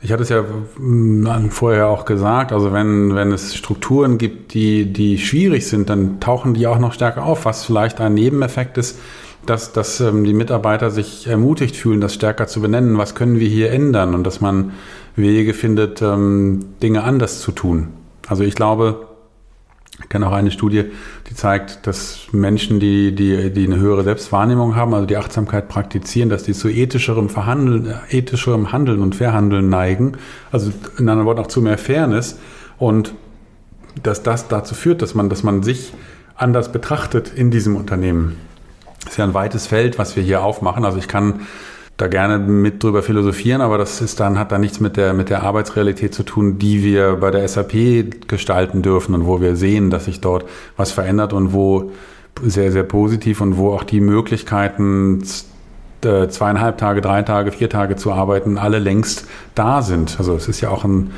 ich hatte es ja mm, vorher auch gesagt, also wenn, wenn es Strukturen gibt, die, die schwierig sind, dann tauchen die auch noch stärker auf, was vielleicht ein Nebeneffekt ist, dass, dass ähm, die Mitarbeiter sich ermutigt fühlen, das stärker zu benennen. Was können wir hier ändern? Und dass man Wege findet, ähm, Dinge anders zu tun. Also ich glaube, ich kenne auch eine Studie, die zeigt, dass Menschen, die, die, die eine höhere Selbstwahrnehmung haben, also die Achtsamkeit praktizieren, dass die zu ethischerem Verhandeln, ethischerem Handeln und Verhandeln neigen. Also in anderen Worten auch zu mehr Fairness. Und dass das dazu führt, dass man, dass man sich anders betrachtet in diesem Unternehmen. Das ist ja ein weites Feld, was wir hier aufmachen. Also ich kann da gerne mit drüber philosophieren, aber das ist dann, hat dann nichts mit der, mit der Arbeitsrealität zu tun, die wir bei der SAP gestalten dürfen und wo wir sehen, dass sich dort was verändert und wo sehr, sehr positiv und wo auch die Möglichkeiten äh, zweieinhalb Tage, drei Tage, vier Tage zu arbeiten, alle längst da sind. Also es ist ja auch ein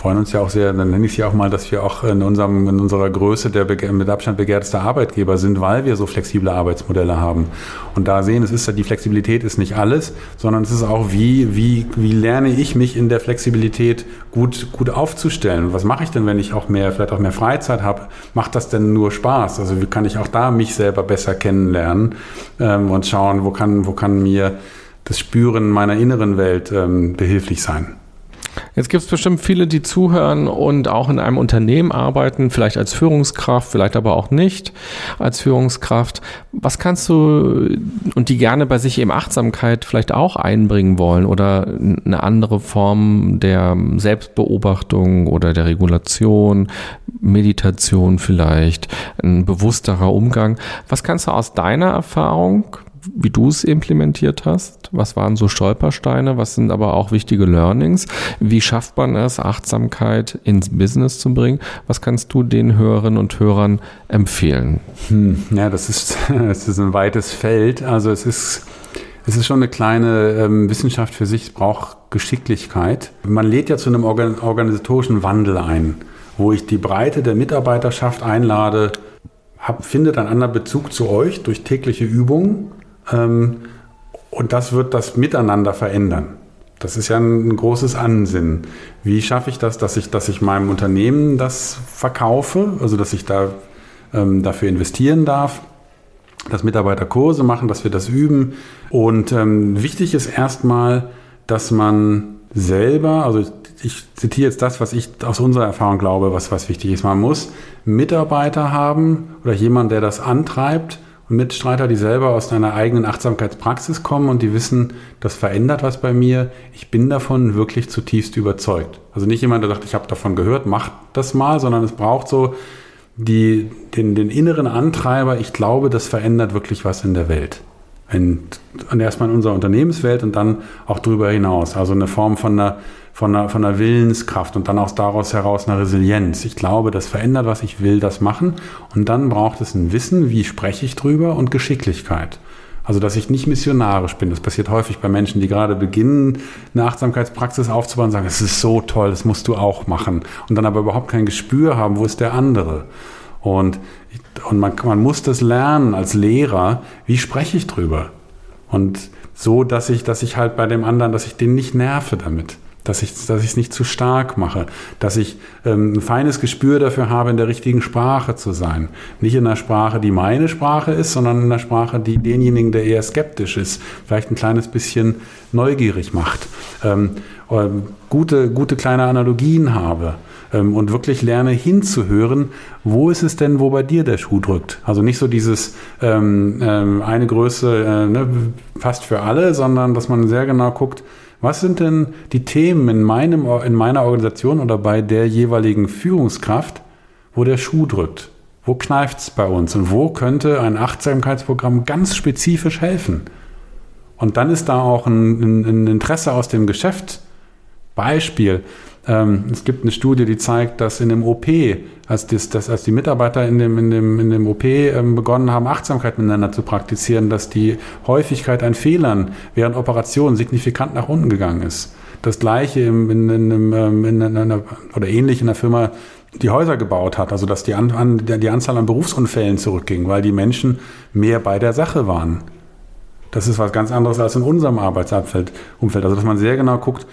freuen uns ja auch sehr, dann nenne ich es ja auch mal, dass wir auch in, unserem, in unserer Größe der mit Abstand begehrteste Arbeitgeber sind, weil wir so flexible Arbeitsmodelle haben. Und da sehen, es ist ja, die Flexibilität ist nicht alles, sondern es ist auch, wie, wie, wie lerne ich mich in der Flexibilität gut, gut aufzustellen? Was mache ich denn, wenn ich auch mehr, vielleicht auch mehr Freizeit habe? Macht das denn nur Spaß? Also wie kann ich auch da mich selber besser kennenlernen ähm, und schauen, wo kann, wo kann mir das Spüren meiner inneren Welt ähm, behilflich sein? Jetzt gibt es bestimmt viele, die zuhören und auch in einem Unternehmen arbeiten, vielleicht als Führungskraft, vielleicht aber auch nicht als Führungskraft. Was kannst du und die gerne bei sich eben Achtsamkeit vielleicht auch einbringen wollen oder eine andere Form der Selbstbeobachtung oder der Regulation, Meditation vielleicht, ein bewussterer Umgang. Was kannst du aus deiner Erfahrung wie du es implementiert hast? Was waren so Stolpersteine? Was sind aber auch wichtige Learnings? Wie schafft man es, Achtsamkeit ins Business zu bringen? Was kannst du den Hörerinnen und Hörern empfehlen? Hm, ja, das ist, (laughs) das ist ein weites Feld. Also es ist, es ist schon eine kleine ähm, Wissenschaft für sich. Es braucht Geschicklichkeit. Man lädt ja zu einem organisatorischen Wandel ein, wo ich die Breite der Mitarbeiterschaft einlade, hab, findet einen anderen Bezug zu euch durch tägliche Übungen ähm, und das wird das Miteinander verändern. Das ist ja ein, großes Ansinnen. Wie schaffe ich das, dass ich, dass ich meinem Unternehmen das verkaufe, also dass ich da ähm, dafür investieren darf, dass Mitarbeiter Kurse machen, dass wir das üben. Und ähm, wichtig ist erstmal, dass man selber, also ich, ich zitiere jetzt das, was ich aus unserer Erfahrung glaube, was, was wichtig ist. Man muss Mitarbeiter haben oder jemand, der das antreibt, Mitstreiter, die selber aus einer eigenen Achtsamkeitspraxis kommen und die wissen, das verändert was bei mir. Ich bin davon wirklich zutiefst überzeugt. Also nicht jemand, der sagt, ich habe davon gehört, macht das mal, sondern es braucht so die, den, den inneren Antreiber, ich glaube, das verändert wirklich was in der Welt. Und, erstmal in unserer Unternehmenswelt und dann auch darüber hinaus. Also eine Form von einer von einer, von einer Willenskraft und dann auch daraus heraus eine Resilienz. Ich glaube, das verändert was, ich will das machen. Und dann braucht es ein Wissen, wie spreche ich drüber und Geschicklichkeit. Also, dass ich nicht missionarisch bin. Das passiert häufig bei Menschen, die gerade beginnen, eine Achtsamkeitspraxis aufzubauen und sagen, es ist so toll, das musst du auch machen. Und dann aber überhaupt kein Gespür haben, wo ist der andere. Und, und man, man muss das lernen als Lehrer, wie spreche ich drüber. Und so, dass ich, dass ich halt bei dem anderen, dass ich den nicht nerve damit dass ich dass ich es nicht zu stark mache, dass ich ähm, ein feines Gespür dafür habe, in der richtigen Sprache zu sein. Nicht in einer Sprache, die meine Sprache ist, sondern in einer Sprache, die denjenigen, der eher skeptisch ist, vielleicht ein kleines bisschen neugierig macht. Ähm, gute, gute kleine Analogien habe ähm, und wirklich lerne hinzuhören, wo ist es denn, wo bei dir der Schuh drückt. Also nicht so dieses ähm, ähm, eine Größe äh, ne, passt für alle, sondern dass man sehr genau guckt, was sind denn die Themen in, meinem, in meiner Organisation oder bei der jeweiligen Führungskraft, wo der Schuh drückt? Wo kneift es bei uns? Und wo könnte ein Achtsamkeitsprogramm ganz spezifisch helfen? Und dann ist da auch ein, ein Interesse aus dem Geschäft. Beispiel, ähm, es gibt eine Studie, die zeigt, dass in dem OP, als, das, das, als die Mitarbeiter in dem, in dem, in dem OP ähm, begonnen haben, Achtsamkeit miteinander zu praktizieren, dass die Häufigkeit an Fehlern während Operationen signifikant nach unten gegangen ist. Das gleiche im, in, in, ähm, in, in einer, oder ähnlich in einer Firma, die Häuser gebaut hat, also dass die, an, die Anzahl an Berufsunfällen zurückging, weil die Menschen mehr bei der Sache waren. Das ist was ganz anderes als in unserem Arbeitsumfeld. Also dass man sehr genau guckt,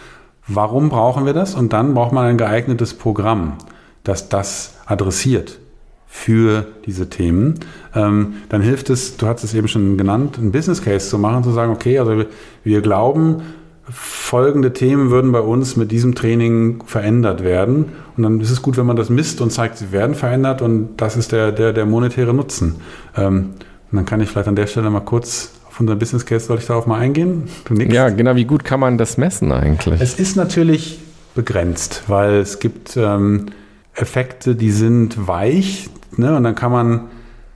Warum brauchen wir das? Und dann braucht man ein geeignetes Programm, das das adressiert für diese Themen. Ähm, dann hilft es, du hast es eben schon genannt, einen Business Case zu machen, zu sagen, okay, also wir glauben, folgende Themen würden bei uns mit diesem Training verändert werden. Und dann ist es gut, wenn man das misst und zeigt, sie werden verändert und das ist der, der, der monetäre Nutzen. Ähm, und dann kann ich vielleicht an der Stelle mal kurz von unserem Business Case, soll ich darauf mal eingehen? Ja, genau. Wie gut kann man das messen eigentlich? Es ist natürlich begrenzt, weil es gibt ähm, Effekte, die sind weich. Ne? Und dann kann man,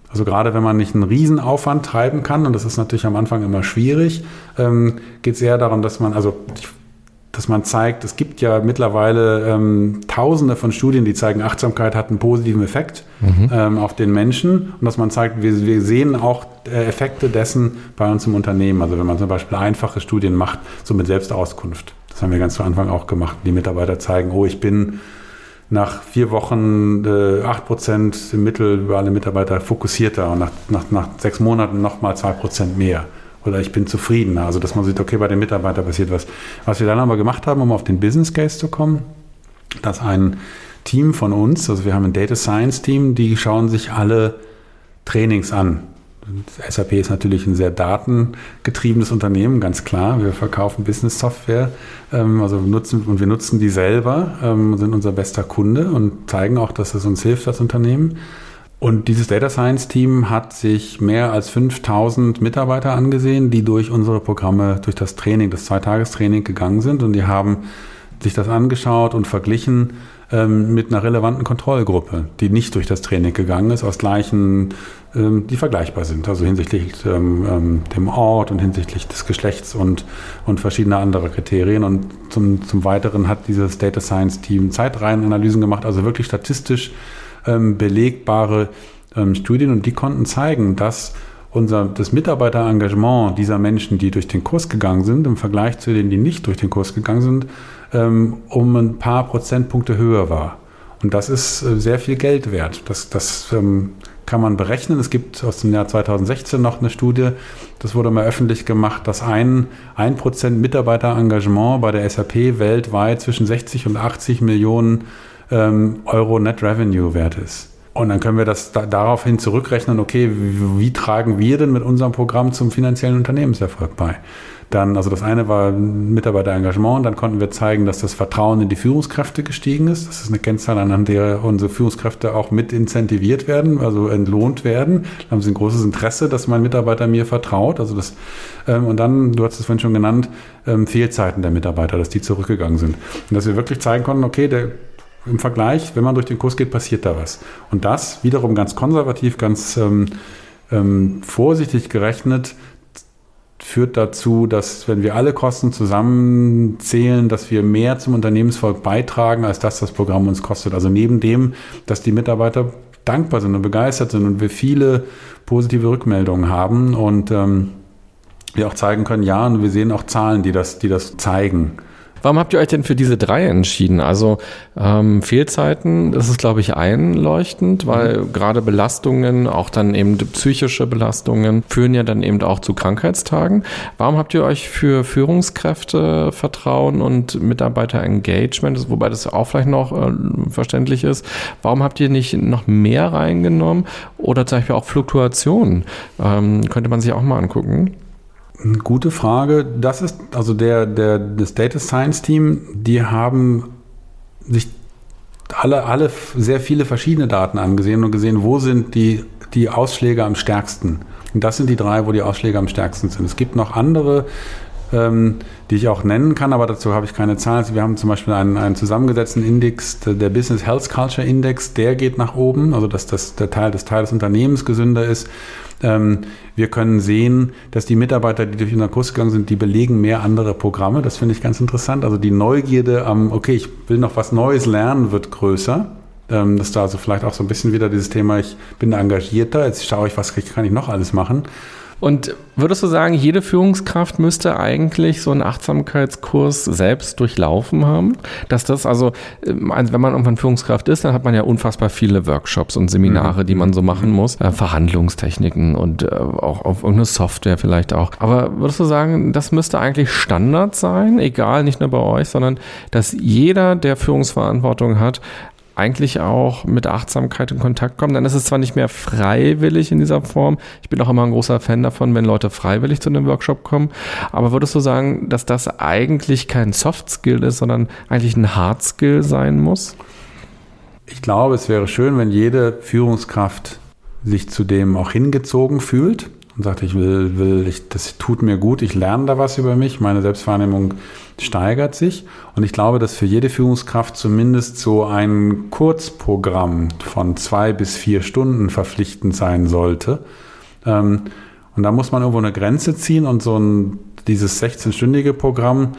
also gerade wenn man nicht einen Riesenaufwand treiben kann, und das ist natürlich am Anfang immer schwierig, ähm, geht es eher darum, dass man, also ich dass man zeigt, es gibt ja mittlerweile ähm, tausende von Studien, die zeigen, Achtsamkeit hat einen positiven Effekt mhm. ähm, auf den Menschen und dass man zeigt, wir, wir sehen auch Effekte dessen bei uns im Unternehmen. Also wenn man zum Beispiel einfache Studien macht, so mit Selbstauskunft. Das haben wir ganz zu Anfang auch gemacht. Die Mitarbeiter zeigen, oh, ich bin nach vier Wochen äh, 8% im Mittel über alle Mitarbeiter fokussierter und nach, nach, nach sechs Monaten nochmal 2% mehr. Oder ich bin zufriedener. Also dass man sieht, okay, bei den Mitarbeitern passiert was. Was wir dann aber gemacht haben, um auf den Business Case zu kommen, dass ein Team von uns, also wir haben ein Data Science Team, die schauen sich alle Trainings an. SAP ist natürlich ein sehr datengetriebenes Unternehmen, ganz klar. Wir verkaufen Business Software, ähm, also nutzen und wir nutzen die selber, ähm, sind unser bester Kunde und zeigen auch, dass es uns hilft als Unternehmen. Und dieses Data Science Team hat sich mehr als 5000 Mitarbeiter angesehen, die durch unsere Programme, durch das Training, das Zweitagestraining gegangen sind und die haben sich das angeschaut und verglichen ähm, mit einer relevanten Kontrollgruppe, die nicht durch das Training gegangen ist, aus gleichen, ähm, die vergleichbar sind, also hinsichtlich ähm, ähm, dem Ort und hinsichtlich des Geschlechts und, und verschiedener anderer Kriterien. Und zum, zum Weiteren hat dieses Data Science Team Zeitreihenanalysen gemacht, also wirklich statistisch ähm, belegbare ähm, Studien und die konnten zeigen, dass unser, das Mitarbeiterengagement dieser Menschen, die durch den Kurs gegangen sind, im Vergleich zu denen, die nicht durch den Kurs gegangen sind, ähm, um ein paar Prozentpunkte höher war. Und das ist äh, sehr viel Geld wert. Das, das ähm, kann man berechnen. Es gibt aus dem Jahr 2016 noch eine Studie, das wurde mal öffentlich gemacht, dass ein, ein Prozent Mitarbeiterengagement bei der SAP weltweit zwischen 60 und 80 Millionen ähm, Euro Net Revenue wert ist. Und dann können wir das da, daraufhin zurückrechnen, okay, wie, wie, tragen wir denn mit unserem Programm zum finanziellen Unternehmenserfolg bei? Dann, also das eine war Mitarbeiterengagement, dann konnten wir zeigen, dass das Vertrauen in die Führungskräfte gestiegen ist. Das ist eine Kennzahl, anhand der unsere Führungskräfte auch mit incentiviert werden, also entlohnt werden. Da haben sie ein großes Interesse, dass mein Mitarbeiter mir vertraut. Also das, ähm, und dann, du hast es vorhin schon genannt, ähm, Fehlzeiten der Mitarbeiter, dass die zurückgegangen sind. Und dass wir wirklich zeigen konnten, okay, der im Vergleich, wenn man durch den Kurs geht, passiert da was. Und das wiederum ganz konservativ, ganz ähm, ähm, vorsichtig gerechnet, führt dazu, dass wenn wir alle Kosten zusammenzählen, dass wir mehr zum Unternehmensvolk beitragen, als das das Programm uns kostet. Also neben dem, dass die Mitarbeiter dankbar sind und begeistert sind und wir viele positive Rückmeldungen haben und ähm, wir auch zeigen können, ja, und wir sehen auch Zahlen, die das, die das zeigen. Warum habt ihr euch denn für diese drei entschieden? Also ähm, Fehlzeiten, das ist, glaube ich, einleuchtend, weil mhm. gerade Belastungen, auch dann eben psychische Belastungen, führen ja dann eben auch zu Krankheitstagen. Warum habt ihr euch für Führungskräfte Vertrauen und Mitarbeiter-Engagement, wobei das auch vielleicht noch äh, verständlich ist, warum habt ihr nicht noch mehr reingenommen oder zum Beispiel auch Fluktuationen? Ähm, könnte man sich auch mal angucken. Gute Frage. Das ist also der, der, das Data Science Team, die haben sich alle, alle sehr viele verschiedene Daten angesehen und gesehen, wo sind die, die Ausschläge am stärksten. Und das sind die drei, wo die Ausschläge am stärksten sind. Es gibt noch andere, ähm, die ich auch nennen kann, aber dazu habe ich keine Zahlen. Also wir haben zum Beispiel einen, einen zusammengesetzten Index, der Business Health Culture Index, der geht nach oben, also dass das der Teil des Teil des Unternehmens gesünder ist. Ähm, wir können sehen, dass die Mitarbeiter, die durch unseren Kurs gegangen sind, die belegen mehr andere Programme. Das finde ich ganz interessant. Also die Neugierde am, okay, ich will noch was Neues lernen, wird größer. Ähm, dass da also vielleicht auch so ein bisschen wieder dieses Thema, ich bin engagierter, jetzt schaue ich, was kann ich noch alles machen. Und würdest du sagen, jede Führungskraft müsste eigentlich so einen Achtsamkeitskurs selbst durchlaufen haben? Dass das also, ähm, also wenn man irgendwann Führungskraft ist, dann hat man ja unfassbar viele Workshops und Seminare, mhm. die man so machen mhm. muss, äh, Verhandlungstechniken und äh, auch auf irgendeine Software vielleicht auch. Aber würdest du sagen, das müsste eigentlich Standard sein, egal nicht nur bei euch, sondern dass jeder, der Führungsverantwortung hat, eigentlich auch mit Achtsamkeit in Kontakt kommen. Dann ist es zwar nicht mehr freiwillig in dieser Form. Ich bin auch immer ein großer Fan davon, wenn Leute freiwillig zu einem Workshop kommen. Aber würdest du sagen, dass das eigentlich kein Soft Skill ist, sondern eigentlich ein Hard Skill sein muss? Ich glaube, es wäre schön, wenn jede Führungskraft sich zu dem auch hingezogen fühlt und sagt, ich will, will, ich, das tut mir gut, ich lerne da was über mich, meine Selbstwahrnehmung steigert sich. Und ich glaube, dass für jede Führungskraft zumindest so ein Kurzprogramm von zwei bis vier Stunden verpflichtend sein sollte. Ähm, und da muss man irgendwo eine Grenze ziehen und so ein, dieses 16-stündige Programm,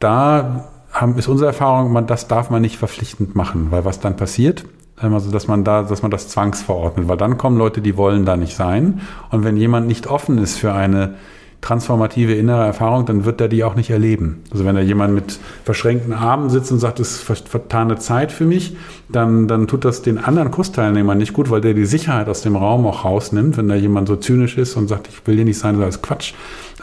da haben, ist unsere Erfahrung, man, das darf man nicht verpflichtend machen, weil was dann passiert, Also, dass man da, dass man das zwangsverordnet, weil dann kommen Leute, die wollen da nicht sein. Und wenn jemand nicht offen ist für eine transformative innere Erfahrung, dann wird er die auch nicht erleben. Also wenn da jemand mit verschränkten Armen sitzt und sagt, das ist vertane Zeit für mich, dann, dann tut das den anderen Kursteilnehmern nicht gut, weil der die Sicherheit aus dem Raum auch rausnimmt. Wenn da jemand so zynisch ist und sagt, ich will hier nicht sein, das ist Quatsch.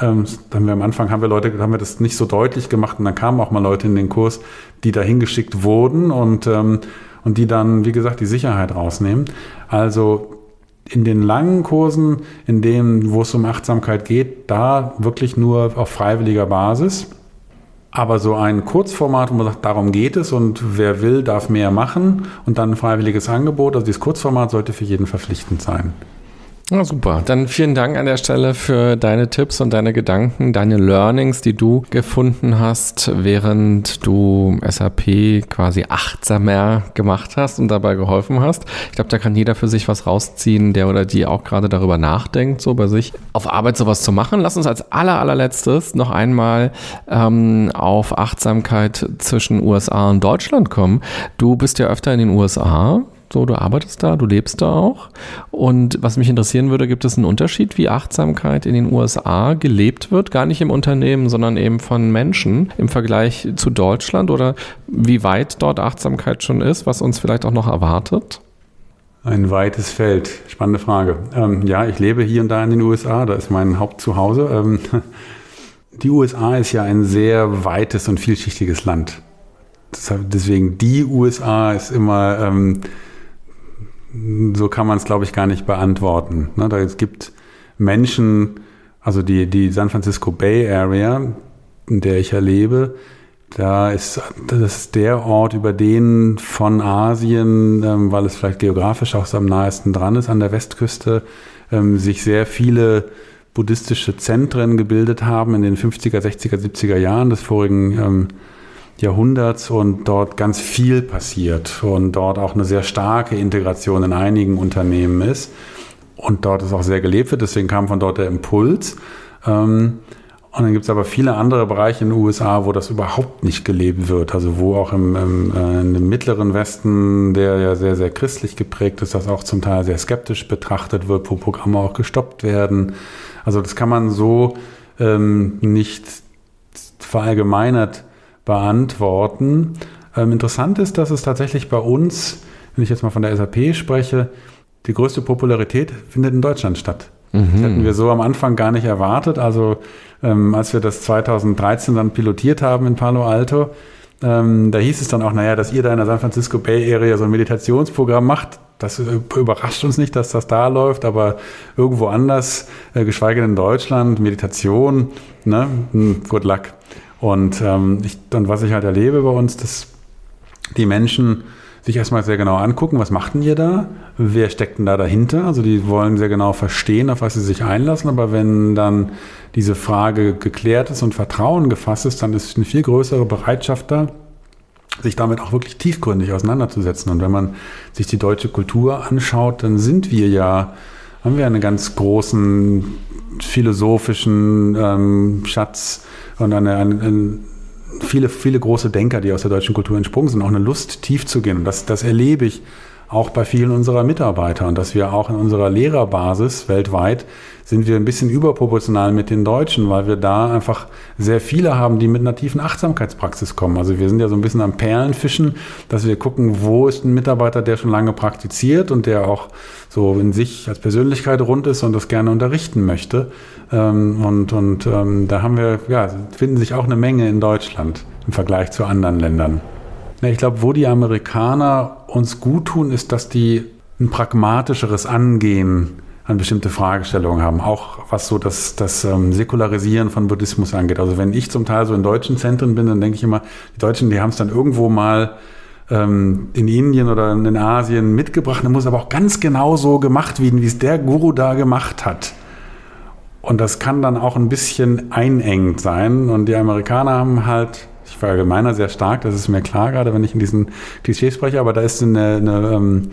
Ähm, dann haben wir am Anfang haben wir Leute, haben wir das nicht so deutlich gemacht und dann kamen auch mal Leute in den Kurs, die da hingeschickt wurden und, ähm, und die dann, wie gesagt, die Sicherheit rausnehmen. Also in den langen Kursen, in denen, wo es um Achtsamkeit geht, da wirklich nur auf freiwilliger Basis. Aber so ein Kurzformat, wo man sagt, darum geht es und wer will, darf mehr machen und dann ein freiwilliges Angebot. Also dieses Kurzformat sollte für jeden verpflichtend sein. Ja, super. Dann vielen Dank an der Stelle für deine Tipps und deine Gedanken, deine Learnings, die du gefunden hast, während du SAP quasi achtsamer gemacht hast und dabei geholfen hast. Ich glaube, da kann jeder für sich was rausziehen, der oder die auch gerade darüber nachdenkt, so bei sich auf Arbeit sowas zu machen. Lass uns als aller, allerletztes noch einmal ähm, auf Achtsamkeit zwischen USA und Deutschland kommen. Du bist ja öfter in den USA. So, du arbeitest da, du lebst da auch. Und was mich interessieren würde, gibt es einen Unterschied, wie Achtsamkeit in den USA gelebt wird? Gar nicht im Unternehmen, sondern eben von Menschen im Vergleich zu Deutschland oder wie weit dort Achtsamkeit schon ist, was uns vielleicht auch noch erwartet? Ein weites Feld. Spannende Frage. Ähm, ja, ich lebe hier und da in den USA. Da ist mein Hauptzuhause. Ähm, (laughs) die USA ist ja ein sehr weites und vielschichtiges Land. Deswegen die USA ist immer ähm, so kann man es, glaube ich, gar nicht beantworten. Ne, da es gibt Menschen, also die, die San Francisco Bay Area, in der ich ja lebe, da ist das ist der Ort, über den von Asien, ähm, weil es vielleicht geografisch auch so am nahesten dran ist, an der Westküste, ähm, sich sehr viele buddhistische Zentren gebildet haben in den 50er, 60er, 70er Jahren des vorigen ähm, Jahrhunderts und dort ganz viel passiert und dort auch eine sehr starke Integration in einigen Unternehmen ist und dort ist auch sehr gelebt wird. Deswegen kam von dort der Impuls. Ähm, und dann gibt es aber viele andere Bereiche in den USA, wo das überhaupt nicht gelebt wird. Also wo auch im, im, äh, im mittleren Westen, der ja sehr, sehr christlich geprägt ist, das auch zum Teil sehr skeptisch betrachtet wird, wo Programme auch gestoppt werden. Also das kann man so ähm, nicht verallgemeinert beantworten. Ähm, interessant ist, dass es tatsächlich bei uns, wenn ich jetzt mal von der SAP spreche, die größte Popularität findet in Deutschland statt. Mhm. Das hätten wir so am Anfang gar nicht erwartet. Also ähm, als wir das 2013 dann pilotiert haben in Palo Alto, ähm, da hieß es dann auch, naja, dass ihr da in der San Francisco Bay Area so ein Meditationsprogramm macht, das überrascht uns nicht, dass das da läuft, aber irgendwo anders, äh, geschweige denn in Deutschland, Meditation, ne, hm, good luck. Und, ähm, ich, und was ich halt erlebe bei uns, dass die Menschen sich erstmal sehr genau angucken, was macht denn ihr da? Wer steckt denn da dahinter? Also die wollen sehr genau verstehen, auf was sie sich einlassen. Aber wenn dann diese Frage geklärt ist und Vertrauen gefasst ist, dann ist eine viel größere Bereitschaft da, sich damit auch wirklich tiefgründig auseinanderzusetzen. Und wenn man sich die deutsche Kultur anschaut, dann sind wir ja, haben wir einen ganz großen philosophischen ähm, Schatz und eine, eine, eine, viele, viele große Denker, die aus der deutschen Kultur entsprungen sind, auch eine Lust, tief zu gehen. Und das, das erlebe ich auch bei vielen unserer Mitarbeiter und dass wir auch in unserer Lehrerbasis weltweit sind wir ein bisschen überproportional mit den Deutschen, weil wir da einfach sehr viele haben, die mit einer tiefen Achtsamkeitspraxis kommen. Also wir sind ja so ein bisschen am Perlenfischen, dass wir gucken, wo ist ein Mitarbeiter, der schon lange praktiziert und der auch so in sich als Persönlichkeit rund ist und das gerne unterrichten möchte. Ähm, und und ähm, da haben wir, ja, finden sich auch eine Menge in Deutschland im Vergleich zu anderen Ländern. Ich glaube, wo die Amerikaner uns gut tun, ist, dass die ein pragmatischeres Angehen an bestimmte Fragestellungen haben, auch was so das, das ähm, Säkularisieren von Buddhismus angeht. Also wenn ich zum Teil so in deutschen Zentren bin, dann denke ich immer, die Deutschen, die haben es dann irgendwo mal ähm, in Indien oder in Asien mitgebracht, dann muss aber auch ganz genau so gemacht werden, wie es der Guru da gemacht hat. Und das kann dann auch ein bisschen einengt sein. Und die Amerikaner haben halt ich verallgemeiner sehr stark, das ist mir klar, gerade wenn ich in diesen Klischees spreche, aber da ist eine, eine, ähm,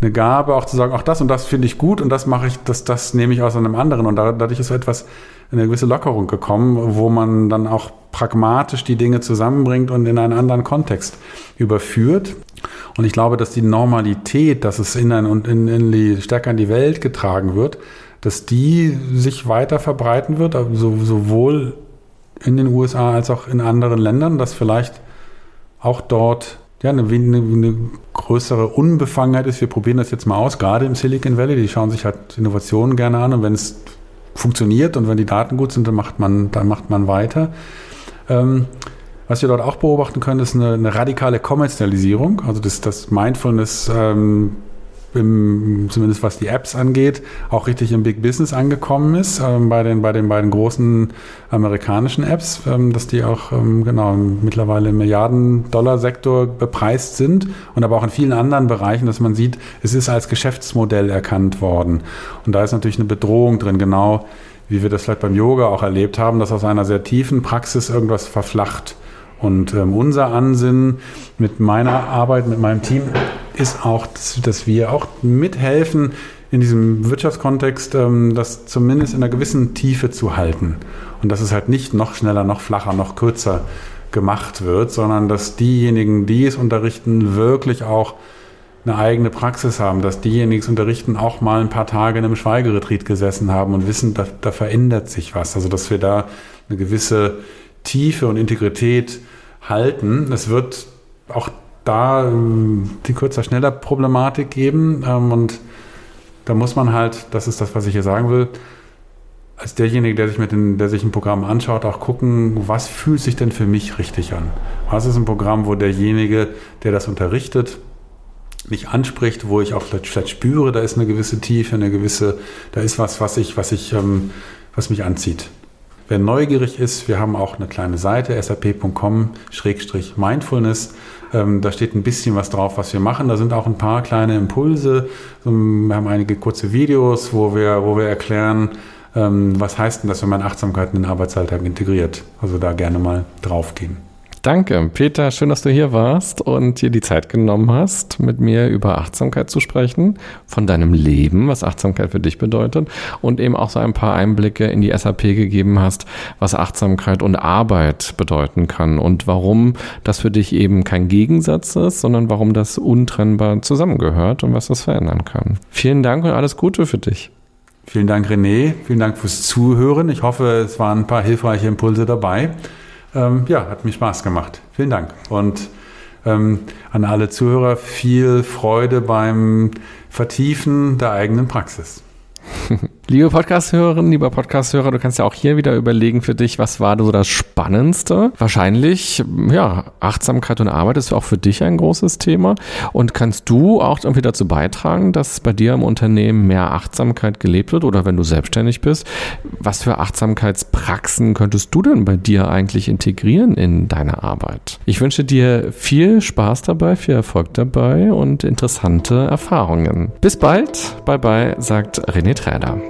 eine Gabe auch zu sagen, auch das und das finde ich gut und das mache ich, das, das nehme ich aus einem anderen. Und dadurch ist so etwas, eine gewisse Lockerung gekommen, wo man dann auch pragmatisch die Dinge zusammenbringt und in einen anderen Kontext überführt. Und ich glaube, dass die Normalität, dass es in, ein, und in, in die, stärker in die Welt getragen wird, dass die sich weiter verbreiten wird, also sowohl in den USA als auch in anderen Ländern, dass vielleicht auch dort ja, eine, eine, größere Unbefangenheit ist. Wir probieren das jetzt mal aus, gerade im Silicon Valley. Die schauen sich halt Innovationen gerne an und wenn es funktioniert und wenn die Daten gut sind, dann macht man, dann macht man weiter. Ähm, was wir dort auch beobachten können, ist eine, eine radikale Kommerzialisierung, also das, das Mindfulness ähm, im, zumindest was die Apps angeht, auch richtig im Big Business angekommen ist, ähm, bei, den, bei den beiden großen amerikanischen Apps, ähm, dass die auch ähm, genau mittlerweile im Milliarden-Dollar-Sektor bepreist sind und aber auch in vielen anderen Bereichen, dass man sieht, es ist als Geschäftsmodell erkannt worden. Und da ist natürlich eine Bedrohung drin, genau wie wir das vielleicht beim Yoga auch erlebt haben, dass aus einer sehr tiefen Praxis irgendwas verflacht. Und ähm, unser Ansinnen mit meiner Arbeit, mit meinem Team ist auch, dass, dass wir auch mithelfen, in diesem Wirtschaftskontext ähm, das zumindest in einer gewissen Tiefe zu halten. Und dass es halt nicht noch schneller, noch flacher, noch kürzer gemacht wird, sondern dass diejenigen, die es unterrichten, wirklich auch eine eigene Praxis haben, dass diejenigen, die es unterrichten, auch mal ein paar Tage in einem Schweigeretreat gesessen haben und wissen, da, da verändert sich was. Also dass wir da eine gewisse Tiefe und Integrität halten. Es wird auch da ähm, die kürzer schneller Problematik geben ähm, und da muss man halt, das ist das, was ich hier sagen will, als derjenige, der sich mit den, der sich ein Programm anschaut, auch gucken, was fühlt sich denn für mich richtig an? Was ist ein Programm, wo derjenige, der das unterrichtet, mich anspricht, wo ich auch vielleicht, vielleicht spüre, da ist eine gewisse Tiefe, eine gewisse, da ist was, was ich, was ich, ähm, was mich anzieht. Wer neugierig ist, wir haben auch eine kleine Seite, sap.com-mindfulness. Ähm, da steht ein bisschen was drauf, was wir machen. Da sind auch ein paar kleine Impulse. Wir haben einige kurze Videos, wo wir, wo wir erklären, ähm, was heißt denn das, wenn man Achtsamkeit in den Arbeitsalltag integriert. Also da gerne mal draufgehen. Danke, Peter. Schön, dass du hier warst und dir die Zeit genommen hast, mit mir über Achtsamkeit zu sprechen, von deinem Leben, was Achtsamkeit für dich bedeutet und eben auch so ein paar Einblicke in die SAP gegeben hast, was Achtsamkeit und Arbeit bedeuten kann und warum das für dich eben kein Gegensatz ist, sondern warum das untrennbar zusammengehört und was das verändern kann. Vielen Dank und alles Gute für dich. Vielen Dank, René. Vielen Dank fürs Zuhören. Ich hoffe, es waren ein paar hilfreiche Impulse dabei ähm, ja, hat mir Spaß gemacht. Vielen Dank. Und ähm, an alle Zuhörer viel Freude beim Vertiefen der eigenen Praxis. (laughs) Liebe Podcast-Hörerinnen, lieber Podcast-Hörer, du kannst ja auch hier wieder überlegen für dich, was war so das Spannendste? Wahrscheinlich, ja, Achtsamkeit und Arbeit ist auch für dich ein großes Thema. Und kannst du auch irgendwie dazu beitragen, dass bei dir im Unternehmen mehr Achtsamkeit gelebt wird oder wenn du selbstständig bist? Was für Achtsamkeitspraxen könntest du denn bei dir eigentlich integrieren in deine Arbeit? Ich wünsche dir viel Spaß dabei, viel Erfolg dabei und interessante Erfahrungen. Bis bald. Bye bye, sagt René Träder.